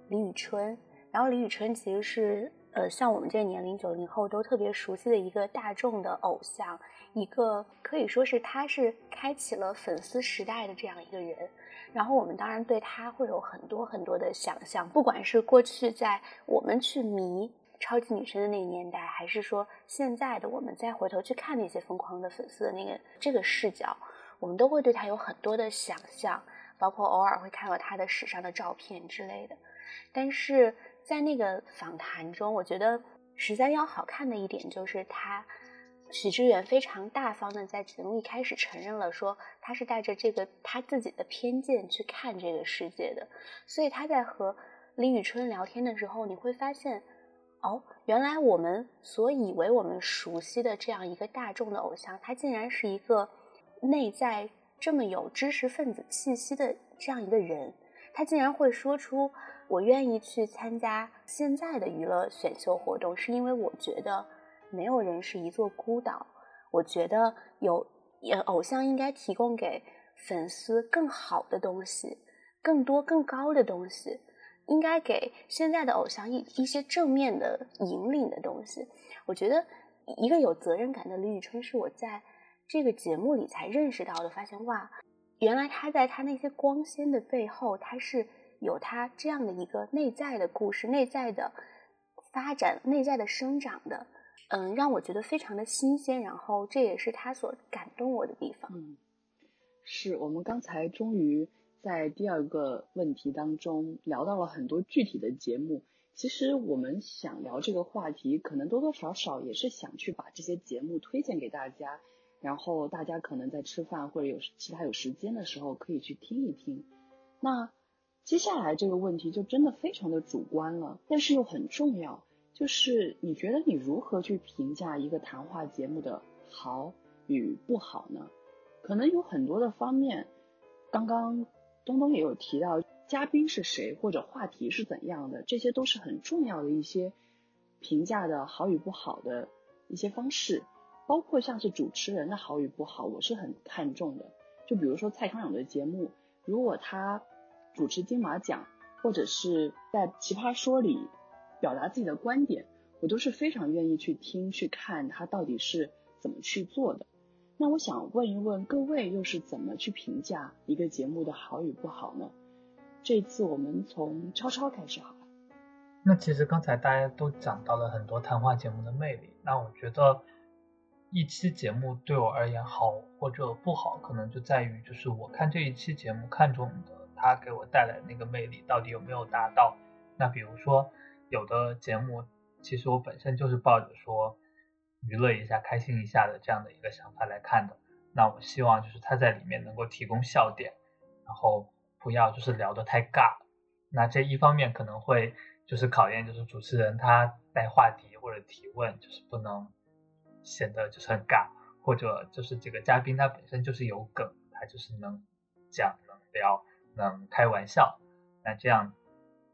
李宇春，然后李宇春其实是呃像我们这个年龄九零后都特别熟悉的一个大众的偶像。一个可以说是他是开启了粉丝时代的这样一个人，然后我们当然对他会有很多很多的想象，不管是过去在我们去迷超级女生的那个年代，还是说现在的我们再回头去看那些疯狂的粉丝的那个这个视角，我们都会对他有很多的想象，包括偶尔会看到他的史上的照片之类的。但是在那个访谈中，我觉得十三幺好看的一点就是他。许知远非常大方的在节目一开始承认了，说他是带着这个他自己的偏见去看这个世界的，所以他在和李宇春聊天的时候，你会发现，哦，原来我们所以为我们熟悉的这样一个大众的偶像，他竟然是一个内在这么有知识分子气息的这样一个人，他竟然会说出我愿意去参加现在的娱乐选秀活动，是因为我觉得。没有人是一座孤岛。我觉得有，偶像应该提供给粉丝更好的东西，更多更高的东西，应该给现在的偶像一一些正面的引领的东西。我觉得一个有责任感的李宇春是我在这个节目里才认识到的，发现哇，原来他在他那些光鲜的背后，他是有他这样的一个内在的故事、内在的发展、内在的生长的。嗯，让我觉得非常的新鲜，然后这也是他所感动我的地方。嗯，是我们刚才终于在第二个问题当中聊到了很多具体的节目。其实我们想聊这个话题，可能多多少少也是想去把这些节目推荐给大家，然后大家可能在吃饭或者有其他有时间的时候可以去听一听。那接下来这个问题就真的非常的主观了，但是又很重要，就是你觉得你如何去评价一个谈话节目的好与不好呢？可能有很多的方面，刚刚东东也有提到，嘉宾是谁或者话题是怎样的，这些都是很重要的一些评价的好与不好的一些方式，包括像是主持人的好与不好，我是很看重的。就比如说蔡康永的节目，如果他主持金马奖，或者是在奇葩说里表达自己的观点，我都是非常愿意去听去看他到底是怎么去做的。那我想问一问各位，又是怎么去评价一个节目的好与不好呢？这次我们从超超开始好了。那其实刚才大家都讲到了很多谈话节目的魅力，那我觉得。一期节目对我而言好或者不好，可能就在于就是我看这一期节目看中的它给我带来那个魅力到底有没有达到。那比如说有的节目，其实我本身就是抱着说娱乐一下、开心一下的这样的一个想法来看的。那我希望就是它在里面能够提供笑点，然后不要就是聊得太尬。那这一方面可能会就是考验就是主持人他带话题或者提问，就是不能。显得就是很尬，或者就是这个嘉宾他本身就是有梗，他就是能讲、能聊、能开玩笑。那这样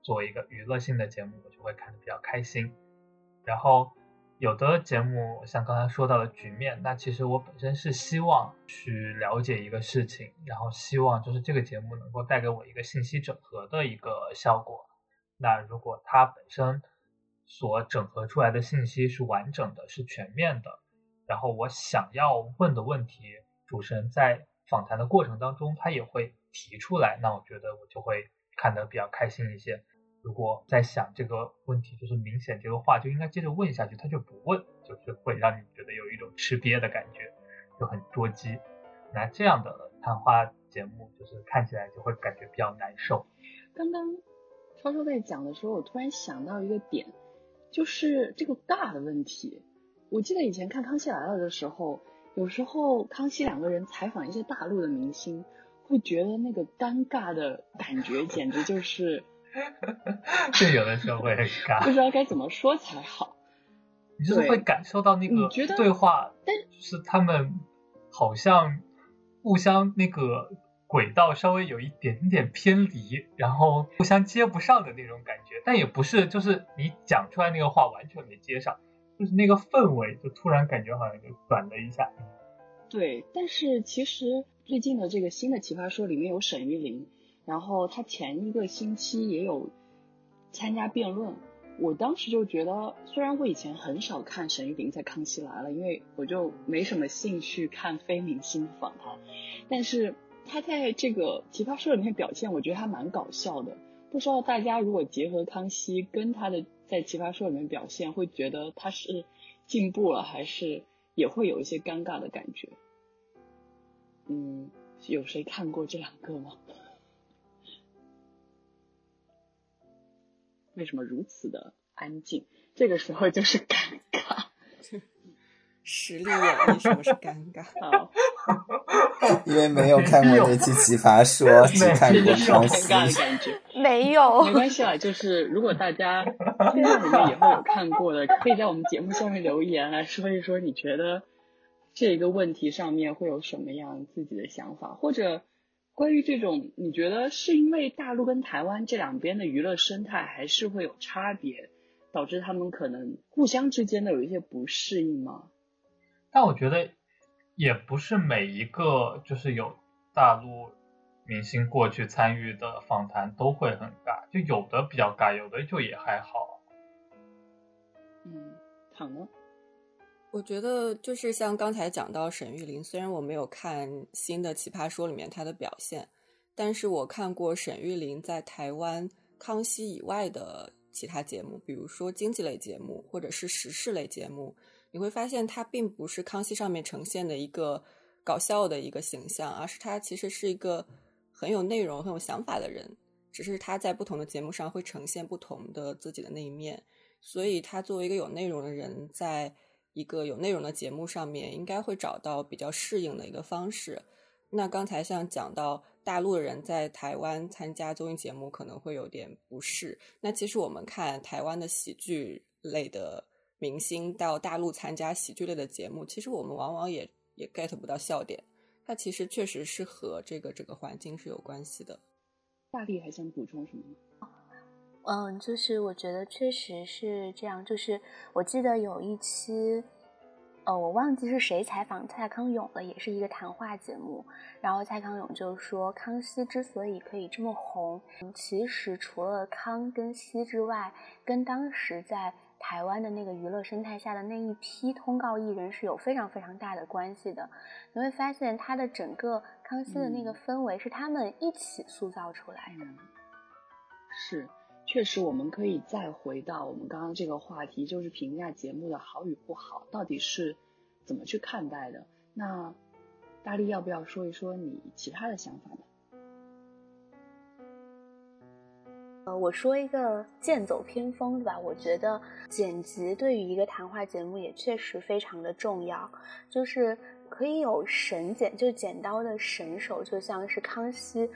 作为一个娱乐性的节目，我就会看得比较开心。然后有的节目像刚才说到的局面，那其实我本身是希望去了解一个事情，然后希望就是这个节目能够带给我一个信息整合的一个效果。那如果它本身所整合出来的信息是完整的、是全面的，然后我想要问的问题，主持人在访谈的过程当中他也会提出来，那我觉得我就会看得比较开心一些。如果在想这个问题，就是明显这个话就应该接着问下去，他就不问，就是会让你觉得有一种吃瘪的感觉，就很捉鸡。那这样的谈话节目，就是看起来就会感觉比较难受。刚刚超超在讲的时候，我突然想到一个点。就是这个尬的问题，我记得以前看《康熙来了》的时候，有时候康熙两个人采访一些大陆的明星，会觉得那个尴尬的感觉简直就是，[laughs] 是有的时候会很尬，不知道该怎么说才好。你就是会感受到那个对话，但是他们好像互相那个。轨道稍微有一点点偏离，然后互相接不上的那种感觉，但也不是，就是你讲出来那个话完全没接上，就是那个氛围就突然感觉好像就转了一下。对，但是其实最近的这个新的奇葩说里面有沈玉琳，然后她前一个星期也有参加辩论，我当时就觉得，虽然我以前很少看沈玉琳在康熙来了，因为我就没什么兴趣看非明星访谈，但是。他在这个奇葩说里面表现，我觉得还蛮搞笑的。不知道大家如果结合康熙跟他的在奇葩说里面表现，会觉得他是进步了，还是也会有一些尴尬的感觉？嗯，有谁看过这两个吗？为什么如此的安静？这个时候就是尴尬。实力演绎什么是尴尬？[laughs] 好。[laughs] 因为没有看过那期《奇葩说》，只看过康熙。尴尬的感觉没有，没关系啦。就是如果大家听众里面以后有看过的，可以在我们节目下面留言来说一说，你觉得这个问题上面会有什么样自己的想法，或者关于这种，你觉得是因为大陆跟台湾这两边的娱乐生态还是会有差别，导致他们可能互相之间的有一些不适应吗？但我觉得。也不是每一个就是有大陆明星过去参与的访谈都会很尬，就有的比较尬，有的就也还好。嗯，好呢。我觉得就是像刚才讲到沈玉琳，虽然我没有看新的《奇葩说》里面她的表现，但是我看过沈玉琳在台湾康熙以外的其他节目，比如说经济类节目或者是时事类节目。你会发现，他并不是康熙上面呈现的一个搞笑的一个形象，而是他其实是一个很有内容、很有想法的人。只是他在不同的节目上会呈现不同的自己的那一面。所以，他作为一个有内容的人，在一个有内容的节目上面，应该会找到比较适应的一个方式。那刚才像讲到大陆的人在台湾参加综艺节目可能会有点不适，那其实我们看台湾的喜剧类的明星到大陆参加喜剧类的节目，其实我们往往也也 get 不到笑点。它其实确实是和这个这个环境是有关系的。大力还想补充什么吗？嗯，就是我觉得确实是这样。就是我记得有一期，呃，我忘记是谁采访蔡康永了，也是一个谈话节目。然后蔡康永就说，康熙之所以可以这么红，其实除了康跟熙之外，跟当时在。台湾的那个娱乐生态下的那一批通告艺人是有非常非常大的关系的，你会发现他的整个康熙的那个氛围是他们一起塑造出来的。是，确实我们可以再回到我们刚刚这个话题，就是评价节目的好与不好，到底是怎么去看待的？那大力要不要说一说你其他的想法呢？呃，我说一个剑走偏锋的吧，我觉得剪辑对于一个谈话节目也确实非常的重要，就是可以有神剪，就剪刀的神手，就像是康熙，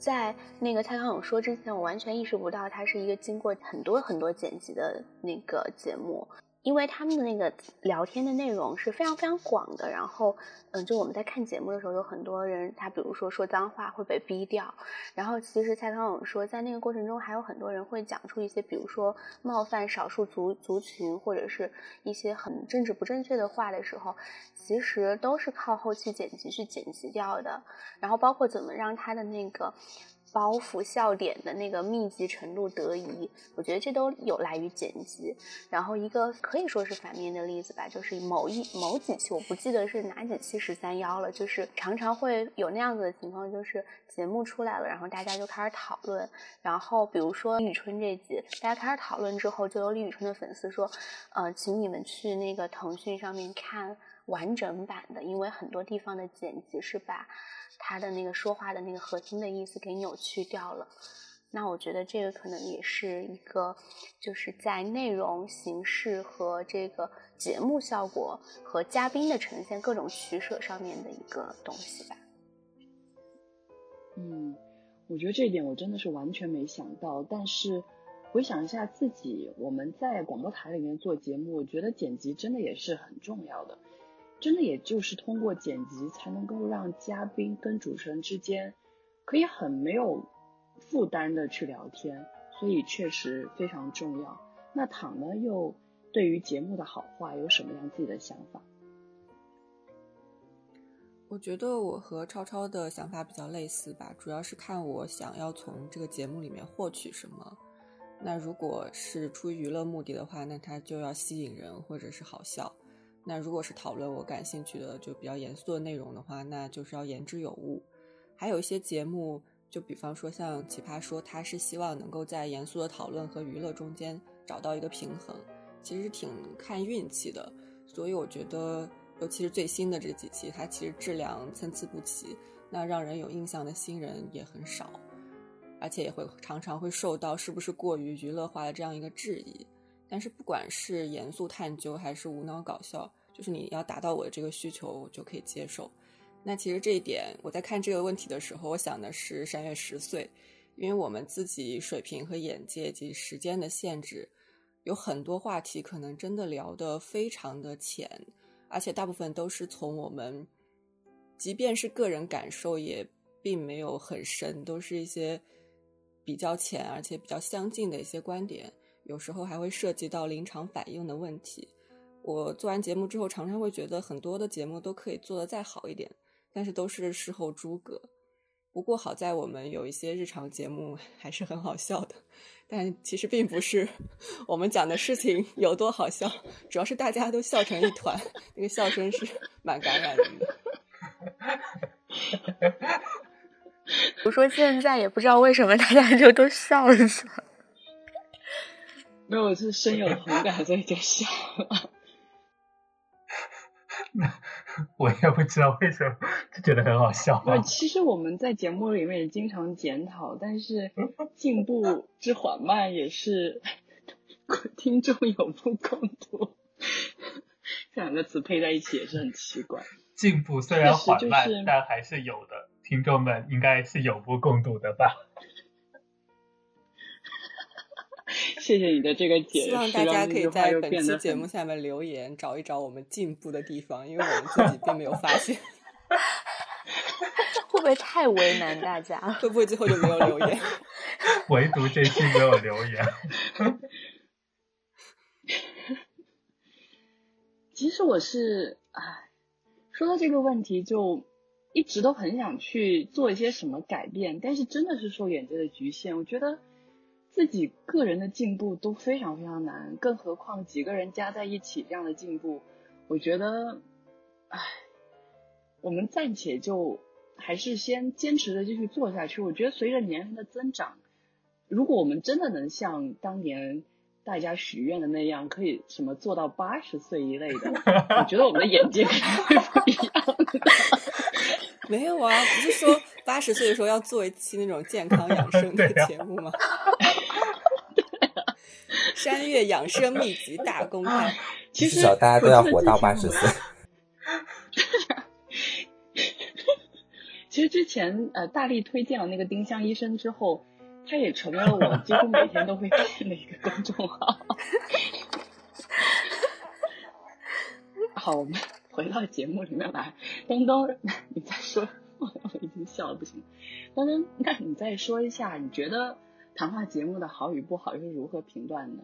在那个蔡康永说之前，我完全意识不到它是一个经过很多很多剪辑的那个节目。因为他们的那个聊天的内容是非常非常广的，然后，嗯，就我们在看节目的时候，有很多人他比如说说脏话会被逼掉，然后其实蔡康永说，在那个过程中还有很多人会讲出一些，比如说冒犯少数族族群或者是一些很政治不正确的话的时候，其实都是靠后期剪辑去剪辑掉的，然后包括怎么让他的那个。包袱笑点的那个密集程度得宜，我觉得这都有赖于剪辑。然后一个可以说是反面的例子吧，就是某一某几期，我不记得是哪几期十三幺了，就是常常会有那样子的情况，就是节目出来了，然后大家就开始讨论。然后比如说李宇春这集，大家开始讨论之后，就有李宇春的粉丝说，呃，请你们去那个腾讯上面看完整版的，因为很多地方的剪辑是把。他的那个说话的那个核心的意思给扭曲掉了，那我觉得这个可能也是一个，就是在内容形式和这个节目效果和嘉宾的呈现各种取舍上面的一个东西吧。嗯，我觉得这一点我真的是完全没想到。但是回想一下自己，我们在广播台里面做节目，我觉得剪辑真的也是很重要的。真的也就是通过剪辑，才能够让嘉宾跟主持人之间可以很没有负担的去聊天，所以确实非常重要。那躺呢，又对于节目的好坏有什么样自己的想法？我觉得我和超超的想法比较类似吧，主要是看我想要从这个节目里面获取什么。那如果是出于娱乐目的的话，那它就要吸引人或者是好笑。那如果是讨论我感兴趣的就比较严肃的内容的话，那就是要言之有物。还有一些节目，就比方说像《奇葩说》，它是希望能够在严肃的讨论和娱乐中间找到一个平衡，其实挺看运气的。所以我觉得，尤其是最新的这几期，它其实质量参差不齐，那让人有印象的新人也很少，而且也会常常会受到是不是过于娱乐化的这样一个质疑。但是不管是严肃探究还是无脑搞笑，就是你要达到我的这个需求，我就可以接受。那其实这一点，我在看这个问题的时候，我想的是山月十岁，因为我们自己水平和眼界及时间的限制，有很多话题可能真的聊得非常的浅，而且大部分都是从我们，即便是个人感受，也并没有很深，都是一些比较浅而且比较相近的一些观点。有时候还会涉及到临场反应的问题。我做完节目之后，常常会觉得很多的节目都可以做得再好一点，但是都是事后诸葛。不过好在我们有一些日常节目还是很好笑的，但其实并不是我们讲的事情有多好笑，主要是大家都笑成一团，那个笑声是蛮感染人的。[laughs] 我说现在也不知道为什么大家就都笑了起来。没有，是深有同感，所以就笑了。[laughs] 我也不知道为什么，就觉得很好笑。对，其实我们在节目里面也经常检讨，但是进步之缓慢也是 [laughs] 听众有目共睹。这两个词配在一起也是很奇怪。进步虽然缓慢，就是但还是有的。听众们应该是有目共睹的吧？谢谢你的这个解释，希望大家可以在本期节目下面留言，找一找我们进步的地方，因为我们自己并没有发现。[laughs] 会不会太为难大家？[laughs] 会不会最后就没有留言？[laughs] 唯独这期没有留言。其实我是，唉，说到这个问题，就一直都很想去做一些什么改变，但是真的是受眼界的局限。我觉得自己个人的进步都非常非常难，更何况几个人加在一起这样的进步，我觉得，唉，我们暂且就还是先坚持的继续做下去。我觉得随着年龄的增长，如果我们真的能像当年。大家许愿的那样，可以什么做到八十岁一类的？我觉得我们的眼界肯定会不一样的。[laughs] 没有啊，不是说八十岁的时候要做一期那种健康养生的 [laughs] 节目吗？[laughs] 山岳养生秘籍大公开，其实至少大家都要活到八十岁。[laughs] 其实之前呃大力推荐了那个丁香医生之后。他也成为了我几乎每天都会看的一个公众号。[laughs] 好，我们回到节目里面来。东东，你再说，[laughs] 我已经笑的不行。东东，那你再说一下，你觉得谈话节目的好与不好又是如何评断的？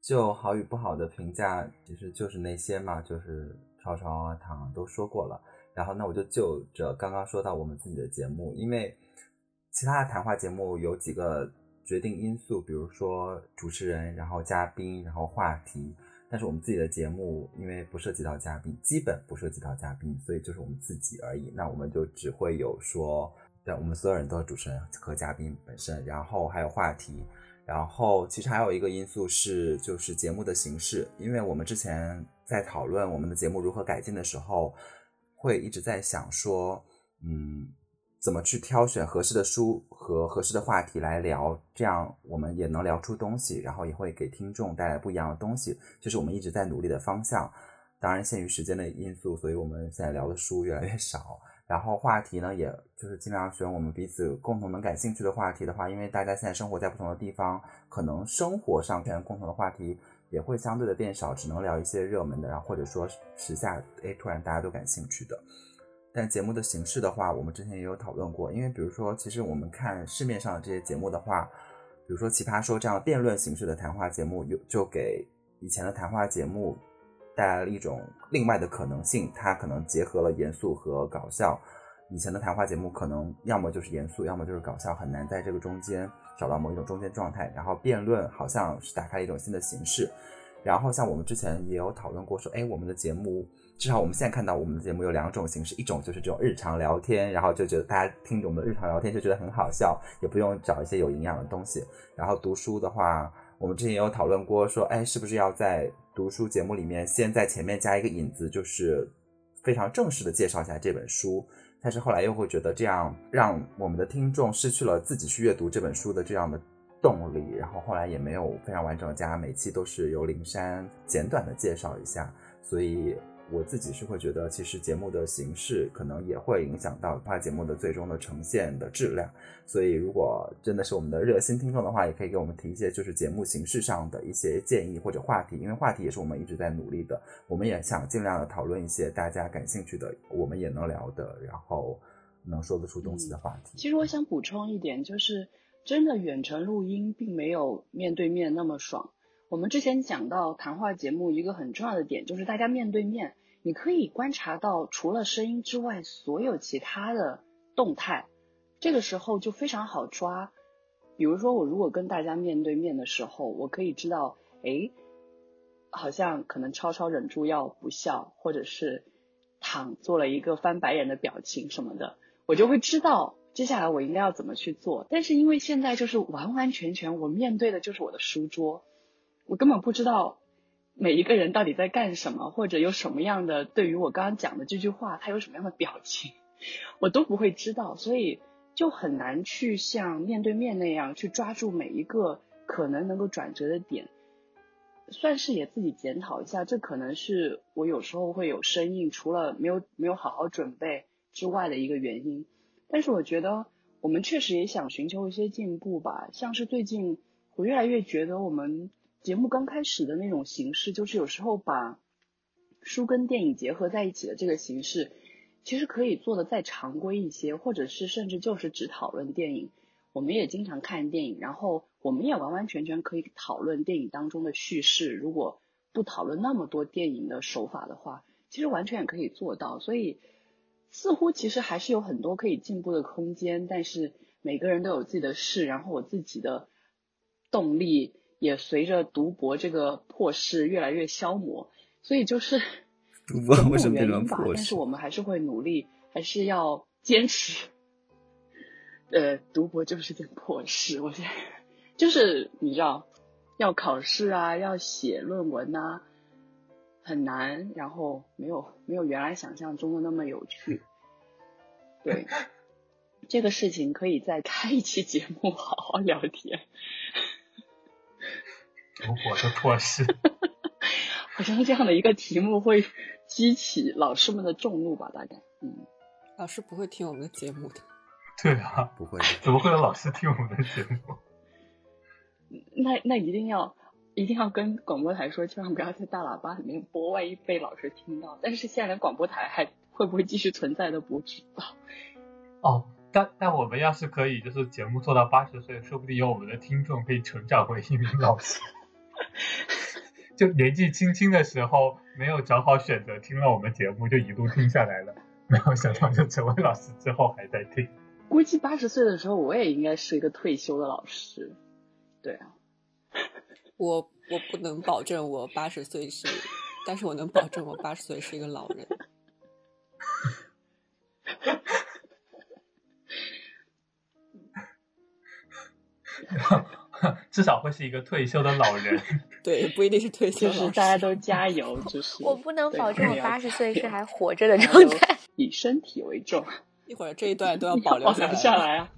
就好与不好的评价，其实就是那些嘛，就是超超啊、唐都说过了。然后，那我就就着刚刚说到我们自己的节目，因为。其他的谈话节目有几个决定因素，比如说主持人，然后嘉宾，然后话题。但是我们自己的节目，因为不涉及到嘉宾，基本不涉及到嘉宾，所以就是我们自己而已。那我们就只会有说，对，我们所有人都是主持人和嘉宾本身，然后还有话题。然后其实还有一个因素是，就是节目的形式，因为我们之前在讨论我们的节目如何改进的时候，会一直在想说，嗯。怎么去挑选合适的书和合适的话题来聊，这样我们也能聊出东西，然后也会给听众带来不一样的东西，这是我们一直在努力的方向。当然，限于时间的因素，所以我们现在聊的书越来越少。然后话题呢，也就是尽量选我们彼此共同能感兴趣的话题的话，因为大家现在生活在不同的地方，可能生活上选共同的话题也会相对的变少，只能聊一些热门的，然后或者说时下哎突然大家都感兴趣的。但节目的形式的话，我们之前也有讨论过。因为比如说，其实我们看市面上的这些节目的话，比如说《奇葩说》这样辩论形式的谈话节目，有就给以前的谈话节目带来了一种另外的可能性。它可能结合了严肃和搞笑。以前的谈话节目可能要么就是严肃，要么就是搞笑，很难在这个中间找到某一种中间状态。然后辩论好像是打开了一种新的形式。然后像我们之前也有讨论过，说，哎，我们的节目。至少我们现在看到我们的节目有两种形式，一种就是这种日常聊天，然后就觉得大家听着我们的日常聊天就觉得很好笑，也不用找一些有营养的东西。然后读书的话，我们之前也有讨论过，说哎，是不是要在读书节目里面先在前面加一个引子，就是非常正式的介绍一下这本书。但是后来又会觉得这样让我们的听众失去了自己去阅读这本书的这样的动力。然后后来也没有非常完整的加，每期都是由灵珊简短的介绍一下，所以。我自己是会觉得，其实节目的形式可能也会影响到话节目的最终的呈现的质量。所以，如果真的是我们的热心听众的话，也可以给我们提一些就是节目形式上的一些建议或者话题，因为话题也是我们一直在努力的。我们也想尽量的讨论一些大家感兴趣的，我们也能聊的，然后能说得出东西的话题。其实我想补充一点，就是真的远程录音并没有面对面那么爽。我们之前讲到谈话节目一个很重要的点，就是大家面对面，你可以观察到除了声音之外所有其他的动态，这个时候就非常好抓。比如说我如果跟大家面对面的时候，我可以知道，哎，好像可能超超忍住要不笑，或者是躺做了一个翻白眼的表情什么的，我就会知道接下来我应该要怎么去做。但是因为现在就是完完全全我面对的就是我的书桌。我根本不知道每一个人到底在干什么，或者有什么样的对于我刚刚讲的这句话，他有什么样的表情，我都不会知道，所以就很难去像面对面那样去抓住每一个可能能够转折的点。算是也自己检讨一下，这可能是我有时候会有生硬，除了没有没有好好准备之外的一个原因。但是我觉得我们确实也想寻求一些进步吧，像是最近我越来越觉得我们节目刚开始的那种形式，就是有时候把书跟电影结合在一起的这个形式，其实可以做的再常规一些，或者是甚至就是只讨论电影。我们也经常看电影，然后。我们也完完全全可以讨论电影当中的叙事，如果不讨论那么多电影的手法的话，其实完全也可以做到。所以似乎其实还是有很多可以进步的空间，但是每个人都有自己的事，然后我自己的动力也随着读博这个破事越来越消磨，所以就是读 [laughs] 博为什么变成破事？但是我们还是会努力，还是要坚持。呃，读博就是件破事，我现在。就是你知道，要考试啊，要写论文呐，很难，然后没有没有原来想象中的那么有趣。对，[laughs] 这个事情可以再开一期节目好好聊天。[laughs] 我的破事，好像这样的一个题目会激起老师们的众怒吧？大概，嗯，老师不会听我们的节目的。[laughs] 对啊，不会，怎么会有老师听我们的节目？[laughs] 那那一定要一定要跟广播台说，千万不要在大喇叭里面播，万一被老师听到。但是现在连广播台还会不会继续存在都不知道。哦，但但我们要是可以，就是节目做到八十岁，说不定有我们的听众可以成长为一名老师。[laughs] 就年纪轻轻的时候没有找好选择，听了我们节目就一路听下来了，没有想到就成为老师之后还在听。估计八十岁的时候，我也应该是一个退休的老师。对啊。我我不能保证我八十岁是，但是我能保证我八十岁是一个老人。[laughs] [laughs] [laughs] 至少会是一个退休的老人。[laughs] 对，不一定是退休，就是大家都加油，就是 [laughs] 我不能保证我八十岁是还活着的状态，以身体为重。一会儿这一段都要保留下来啊。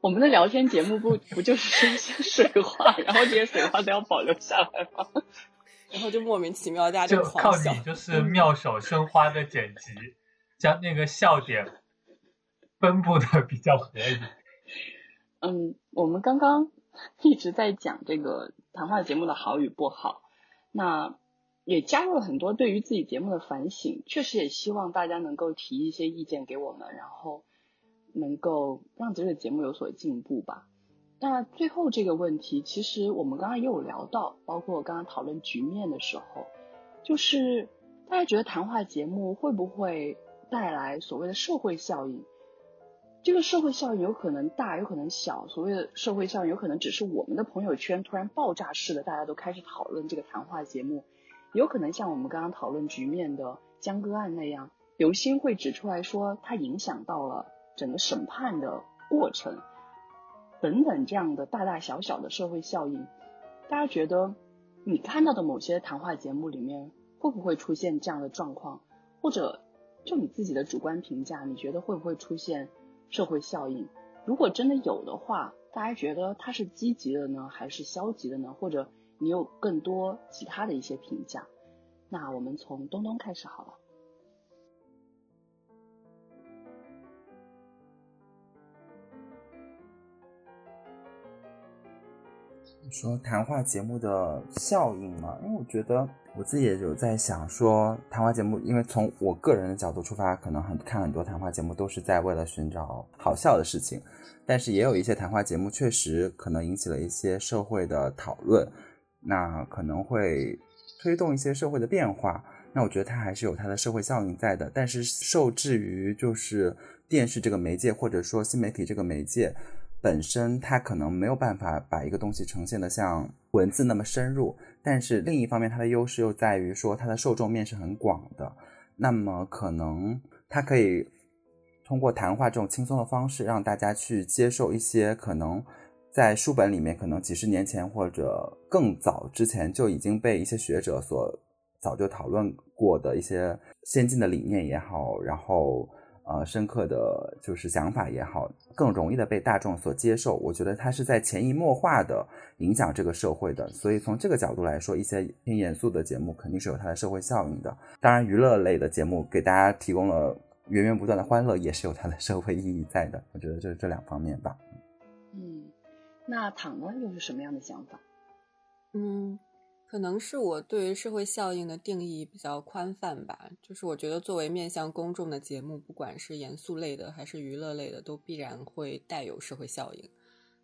我们的聊天节目不不就是说一些水话，然后这些水话都要保留下来吗？然后就莫名其妙大家就靠你就是妙手生花的剪辑，将那个笑点分布的比较合理。嗯，我们刚刚 [laughs] 一直在讲这个谈话节目的好与不好，那也加入了很多对于自己节目的反省，确实也希望大家能够提一些意见给我们，然后。能够让这个节目有所进步吧。那最后这个问题，其实我们刚刚也有聊到，包括刚刚讨论局面的时候，就是大家觉得谈话节目会不会带来所谓的社会效应？这个社会效应有可能大，有可能小。所谓的社会效应，有可能只是我们的朋友圈突然爆炸式的，大家都开始讨论这个谈话节目，有可能像我们刚刚讨论局面的江歌案那样，刘星会指出来说，它影响到了。整个审判的过程等等这样的大大小小的社会效应，大家觉得你看到的某些谈话节目里面会不会出现这样的状况？或者就你自己的主观评价，你觉得会不会出现社会效应？如果真的有的话，大家觉得它是积极的呢，还是消极的呢？或者你有更多其他的一些评价？那我们从东东开始好了。说谈话节目的效应嘛，因为我觉得我自己也有在想说，谈话节目，因为从我个人的角度出发，可能很看很多谈话节目都是在为了寻找好笑的事情，但是也有一些谈话节目确实可能引起了一些社会的讨论，那可能会推动一些社会的变化，那我觉得它还是有它的社会效应在的，但是受制于就是电视这个媒介或者说新媒体这个媒介。本身它可能没有办法把一个东西呈现的像文字那么深入，但是另一方面它的优势又在于说它的受众面是很广的，那么可能它可以通过谈话这种轻松的方式让大家去接受一些可能在书本里面可能几十年前或者更早之前就已经被一些学者所早就讨论过的一些先进的理念也好，然后。呃深刻的就是想法也好，更容易的被大众所接受。我觉得它是在潜移默化的影响这个社会的。所以从这个角度来说，一些偏严肃的节目肯定是有它的社会效应的。当然，娱乐类的节目给大家提供了源源不断的欢乐，也是有它的社会意义在的。我觉得就是这两方面吧。嗯，那躺呢又是什么样的想法？嗯。可能是我对于社会效应的定义比较宽泛吧，就是我觉得作为面向公众的节目，不管是严肃类的还是娱乐类的，都必然会带有社会效应。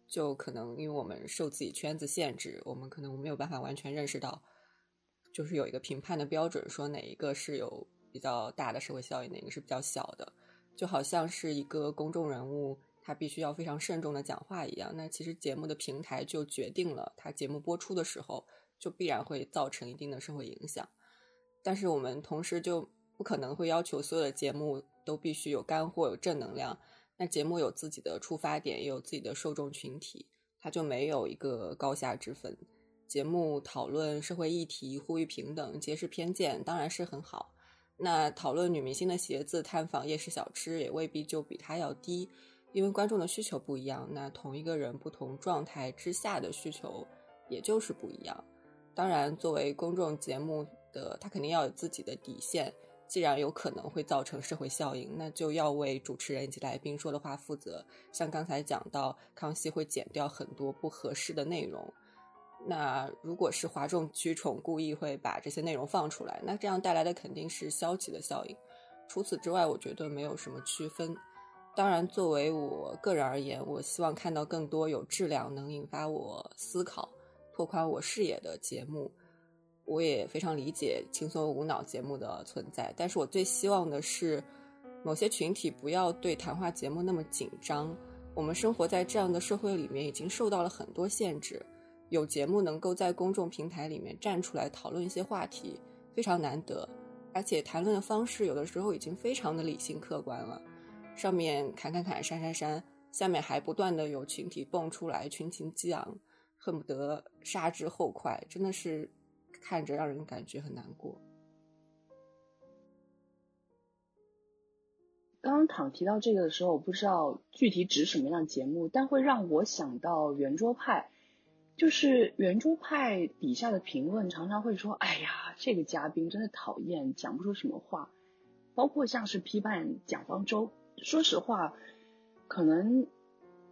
就可能因为我们受自己圈子限制，我们可能没有办法完全认识到，就是有一个评判的标准，说哪一个是有比较大的社会效应，哪个是比较小的。就好像是一个公众人物，他必须要非常慎重的讲话一样。那其实节目的平台就决定了他节目播出的时候。就必然会造成一定的社会影响，但是我们同时就不可能会要求所有的节目都必须有干货、有正能量。那节目有自己的出发点，也有自己的受众群体，它就没有一个高下之分。节目讨论社会议题、呼吁平等、揭示偏见，当然是很好。那讨论女明星的鞋子、探访夜市小吃，也未必就比它要低，因为观众的需求不一样。那同一个人不同状态之下的需求，也就是不一样。当然，作为公众节目的，他肯定要有自己的底线。既然有可能会造成社会效应，那就要为主持人以及来宾说的话负责。像刚才讲到，康熙会剪掉很多不合适的内容。那如果是哗众取宠，故意会把这些内容放出来，那这样带来的肯定是消极的效应。除此之外，我觉得没有什么区分。当然，作为我个人而言，我希望看到更多有质量、能引发我思考。拓宽我视野的节目，我也非常理解轻松无脑节目的存在。但是我最希望的是，某些群体不要对谈话节目那么紧张。我们生活在这样的社会里面，已经受到了很多限制。有节目能够在公众平台里面站出来讨论一些话题，非常难得。而且谈论的方式有的时候已经非常的理性客观了。上面砍砍砍，删删删，下面还不断的有群体蹦出来，群情激昂。恨不得杀之后快，真的是看着让人感觉很难过。刚刚躺提到这个的时候，我不知道具体指什么样的节目，但会让我想到圆桌派。就是圆桌派底下的评论常常会说：“哎呀，这个嘉宾真的讨厌，讲不出什么话。”包括像是批判蒋方舟。说实话，可能。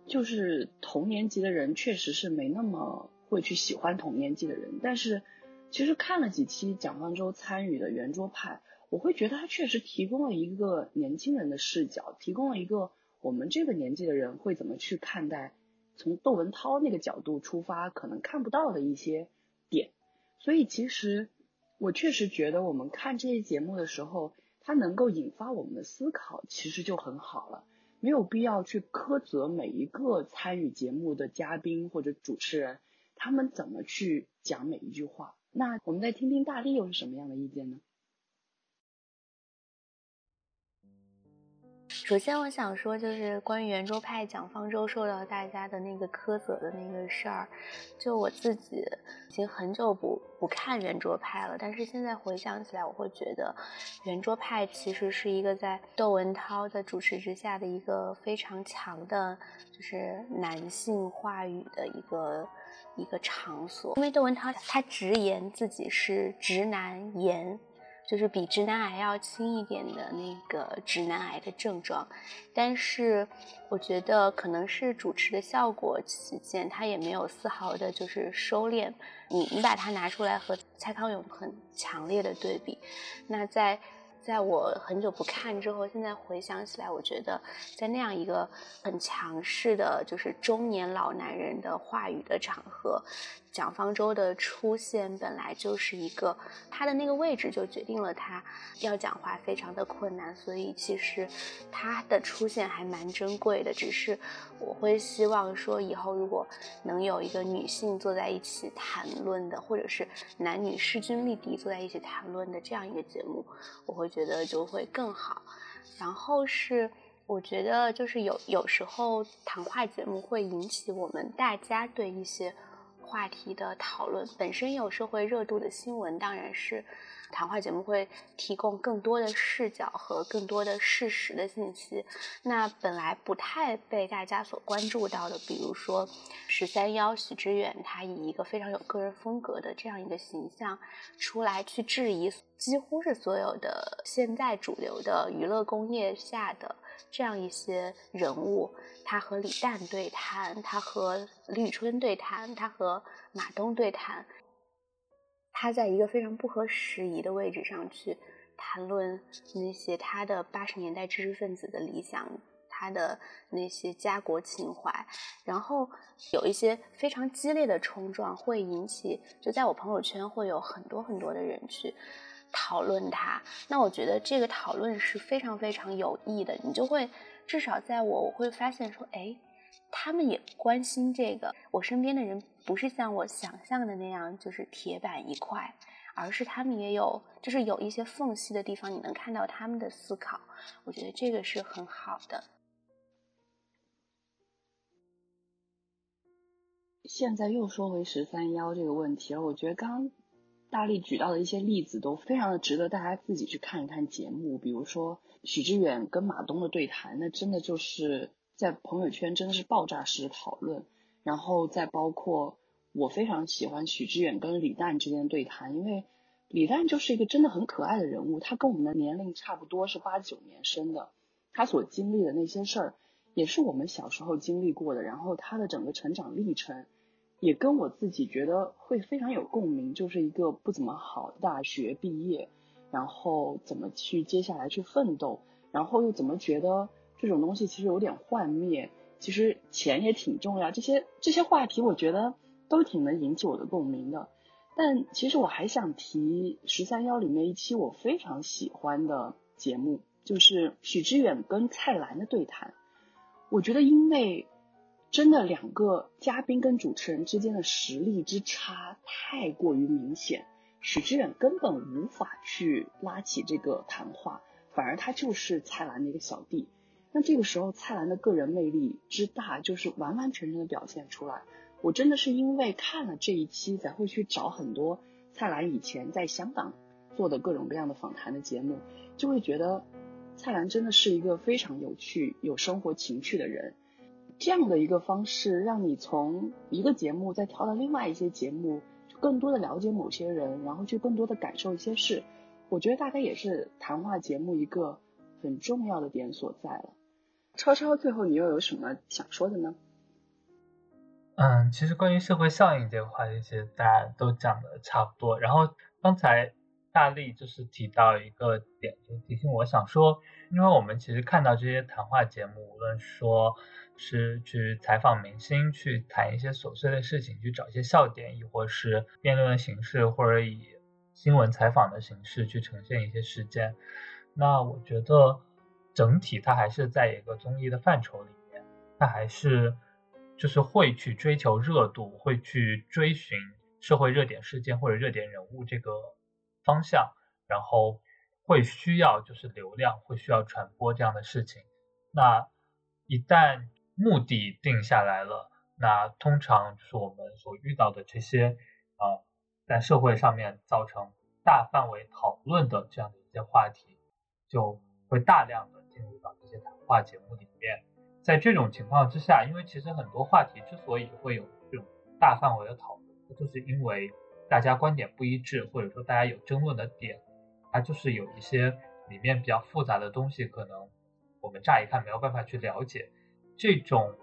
就是同年级的人确实是没那么会去喜欢同年级的人，但是其实看了几期蒋方舟参与的圆桌派，我会觉得他确实提供了一个年轻人的视角，提供了一个我们这个年纪的人会怎么去看待，从窦文涛那个角度出发可能看不到的一些点，所以其实我确实觉得我们看这些节目的时候，它能够引发我们的思考，其实就很好了。没有必要去苛责每一个参与节目的嘉宾或者主持人，他们怎么去讲每一句话。那我们再听听大力又是什么样的意见呢？首先，我想说，就是关于圆桌派蒋方舟受到大家的那个苛责的那个事儿。就我自己已经很久不不看圆桌派了，但是现在回想起来，我会觉得圆桌派其实是一个在窦文涛的主持之下的一个非常强的，就是男性话语的一个一个场所。因为窦文涛他直言自己是直男言。就是比直男癌要轻一点的那个直男癌的症状，但是我觉得可能是主持的效果起见，他也没有丝毫的就是收敛。你你把它拿出来和蔡康永很强烈的对比，那在。在我很久不看之后，现在回想起来，我觉得在那样一个很强势的，就是中年老男人的话语的场合，蒋方舟的出现本来就是一个他的那个位置就决定了他要讲话非常的困难，所以其实他的出现还蛮珍贵的。只是我会希望说，以后如果能有一个女性坐在一起谈论的，或者是男女势均力敌坐在一起谈论的这样一个节目，我会。觉得就会更好，然后是我觉得就是有有时候谈话节目会引起我们大家对一些话题的讨论，本身有社会热度的新闻当然是谈话节目会提供更多的视角和更多的事实的信息。那本来不太被大家所关注到的，比如说十三幺许知远，他以一个非常有个人风格的这样一个形象出来去质疑，几乎是所有的现在主流的娱乐工业下的这样一些人物。他和李诞对谈，他和李宇春对谈，他和马东对谈。他在一个非常不合时宜的位置上去谈论那些他的八十年代知识分子的理想，他的那些家国情怀，然后有一些非常激烈的冲撞，会引起就在我朋友圈会有很多很多的人去讨论他。那我觉得这个讨论是非常非常有益的，你就会至少在我我会发现说，哎。他们也关心这个，我身边的人不是像我想象的那样，就是铁板一块，而是他们也有，就是有一些缝隙的地方，你能看到他们的思考。我觉得这个是很好的。现在又说回十三幺这个问题了，我觉得刚大力举到的一些例子都非常的值得大家自己去看一看节目，比如说许知远跟马东的对谈，那真的就是。在朋友圈真的是爆炸式的讨论，然后再包括我非常喜欢许知远跟李诞之间的对谈，因为李诞就是一个真的很可爱的人物，他跟我们的年龄差不多，是八九年生的，他所经历的那些事儿也是我们小时候经历过的，然后他的整个成长历程也跟我自己觉得会非常有共鸣，就是一个不怎么好大学毕业，然后怎么去接下来去奋斗，然后又怎么觉得。这种东西其实有点幻灭，其实钱也挺重要，这些这些话题我觉得都挺能引起我的共鸣的。但其实我还想提十三幺里面一期我非常喜欢的节目，就是许知远跟蔡澜的对谈。我觉得因为真的两个嘉宾跟主持人之间的实力之差太过于明显，许知远根本无法去拉起这个谈话，反而他就是蔡澜的一个小弟。那这个时候，蔡澜的个人魅力之大，就是完完全全的表现出来。我真的是因为看了这一期，才会去找很多蔡澜以前在香港做的各种各样的访谈的节目，就会觉得蔡澜真的是一个非常有趣、有生活情趣的人。这样的一个方式，让你从一个节目再跳到另外一些节目，就更多的了解某些人，然后去更多的感受一些事。我觉得大概也是谈话节目一个很重要的点所在了。超超，最后你又有什么想说的呢？嗯，其实关于社会效应这个话题，其实大家都讲的差不多。然后刚才大力就是提到一个点，就提醒我想说，因为我们其实看到这些谈话节目，无论说是去采访明星，去谈一些琐碎的事情，去找一些笑点，亦或是辩论的形式，或者以新闻采访的形式去呈现一些事件，那我觉得。整体它还是在一个综艺的范畴里面，它还是就是会去追求热度，会去追寻社会热点事件或者热点人物这个方向，然后会需要就是流量，会需要传播这样的事情。那一旦目的定下来了，那通常就是我们所遇到的这些啊，在社会上面造成大范围讨论的这样的一些话题，就会大量的。进入到这些谈话节目里面，在这种情况之下，因为其实很多话题之所以会有这种大范围的讨论，就是因为大家观点不一致，或者说大家有争论的点，它就是有一些里面比较复杂的东西，可能我们乍一看没有办法去了解。这种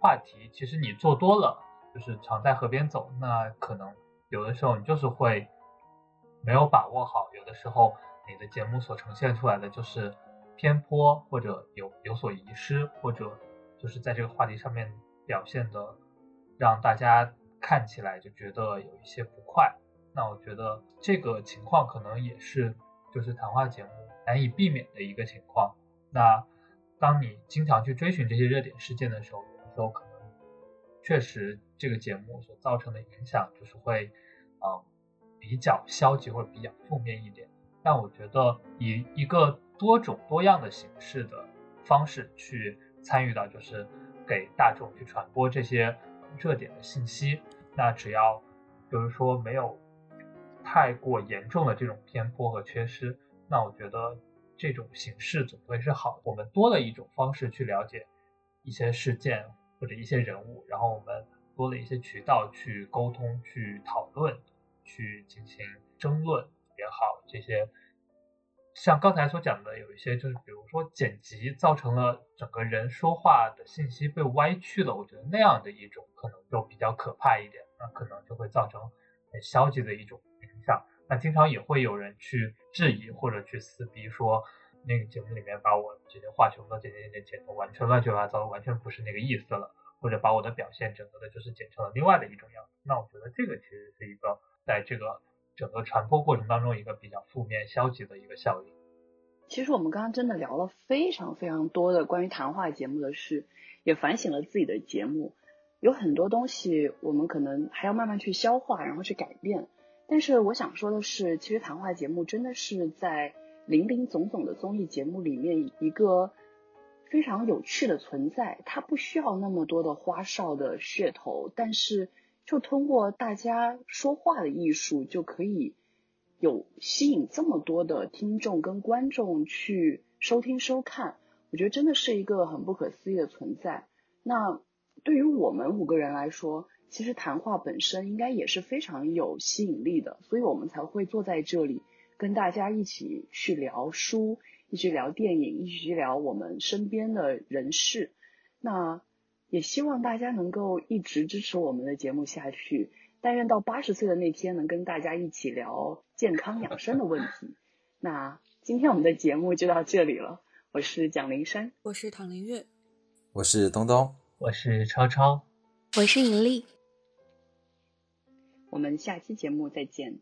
话题其实你做多了，就是常在河边走，那可能有的时候你就是会没有把握好，有的时候你的节目所呈现出来的就是。偏颇或者有有所遗失，或者就是在这个话题上面表现的让大家看起来就觉得有一些不快。那我觉得这个情况可能也是就是谈话节目难以避免的一个情况。那当你经常去追寻这些热点事件的时候，有时候可能确实这个节目所造成的影响就是会嗯比较消极或者比较负面一点。但我觉得以一个多种多样的形式的方式去参与到，就是给大众去传播这些热点的信息。那只要就是说没有太过严重的这种偏颇和缺失，那我觉得这种形式总归是好。我们多了一种方式去了解一些事件或者一些人物，然后我们多了一些渠道去沟通、去讨论、去进行争论也好，这些。像刚才所讲的，有一些就是，比如说剪辑造成了整个人说话的信息被歪曲了，我觉得那样的一种可能就比较可怕一点，那可能就会造成很消极的一种影响。那经常也会有人去质疑或者去撕逼，说那个节目里面把我这些话全部都剪剪剪剪完全乱七八糟，完全不是那个意思了，或者把我的表现整个的就是剪成了另外的一种样子。那我觉得这个其实是一个在这个。整个传播过程当中，一个比较负面、消极的一个效应。其实我们刚刚真的聊了非常非常多的关于谈话节目的事，也反省了自己的节目，有很多东西我们可能还要慢慢去消化，然后去改变。但是我想说的是，其实谈话节目真的是在林林总总的综艺节目里面一个非常有趣的存在，它不需要那么多的花哨的噱头，但是。就通过大家说话的艺术，就可以有吸引这么多的听众跟观众去收听收看，我觉得真的是一个很不可思议的存在。那对于我们五个人来说，其实谈话本身应该也是非常有吸引力的，所以我们才会坐在这里跟大家一起去聊书，一起聊电影，一起去聊我们身边的人事。那。也希望大家能够一直支持我们的节目下去。但愿到八十岁的那天，能跟大家一起聊健康养生的问题。[laughs] 那今天我们的节目就到这里了。我是蒋林山，我是唐林月，我是东东，我是超超，我是尹丽。我们下期节目再见。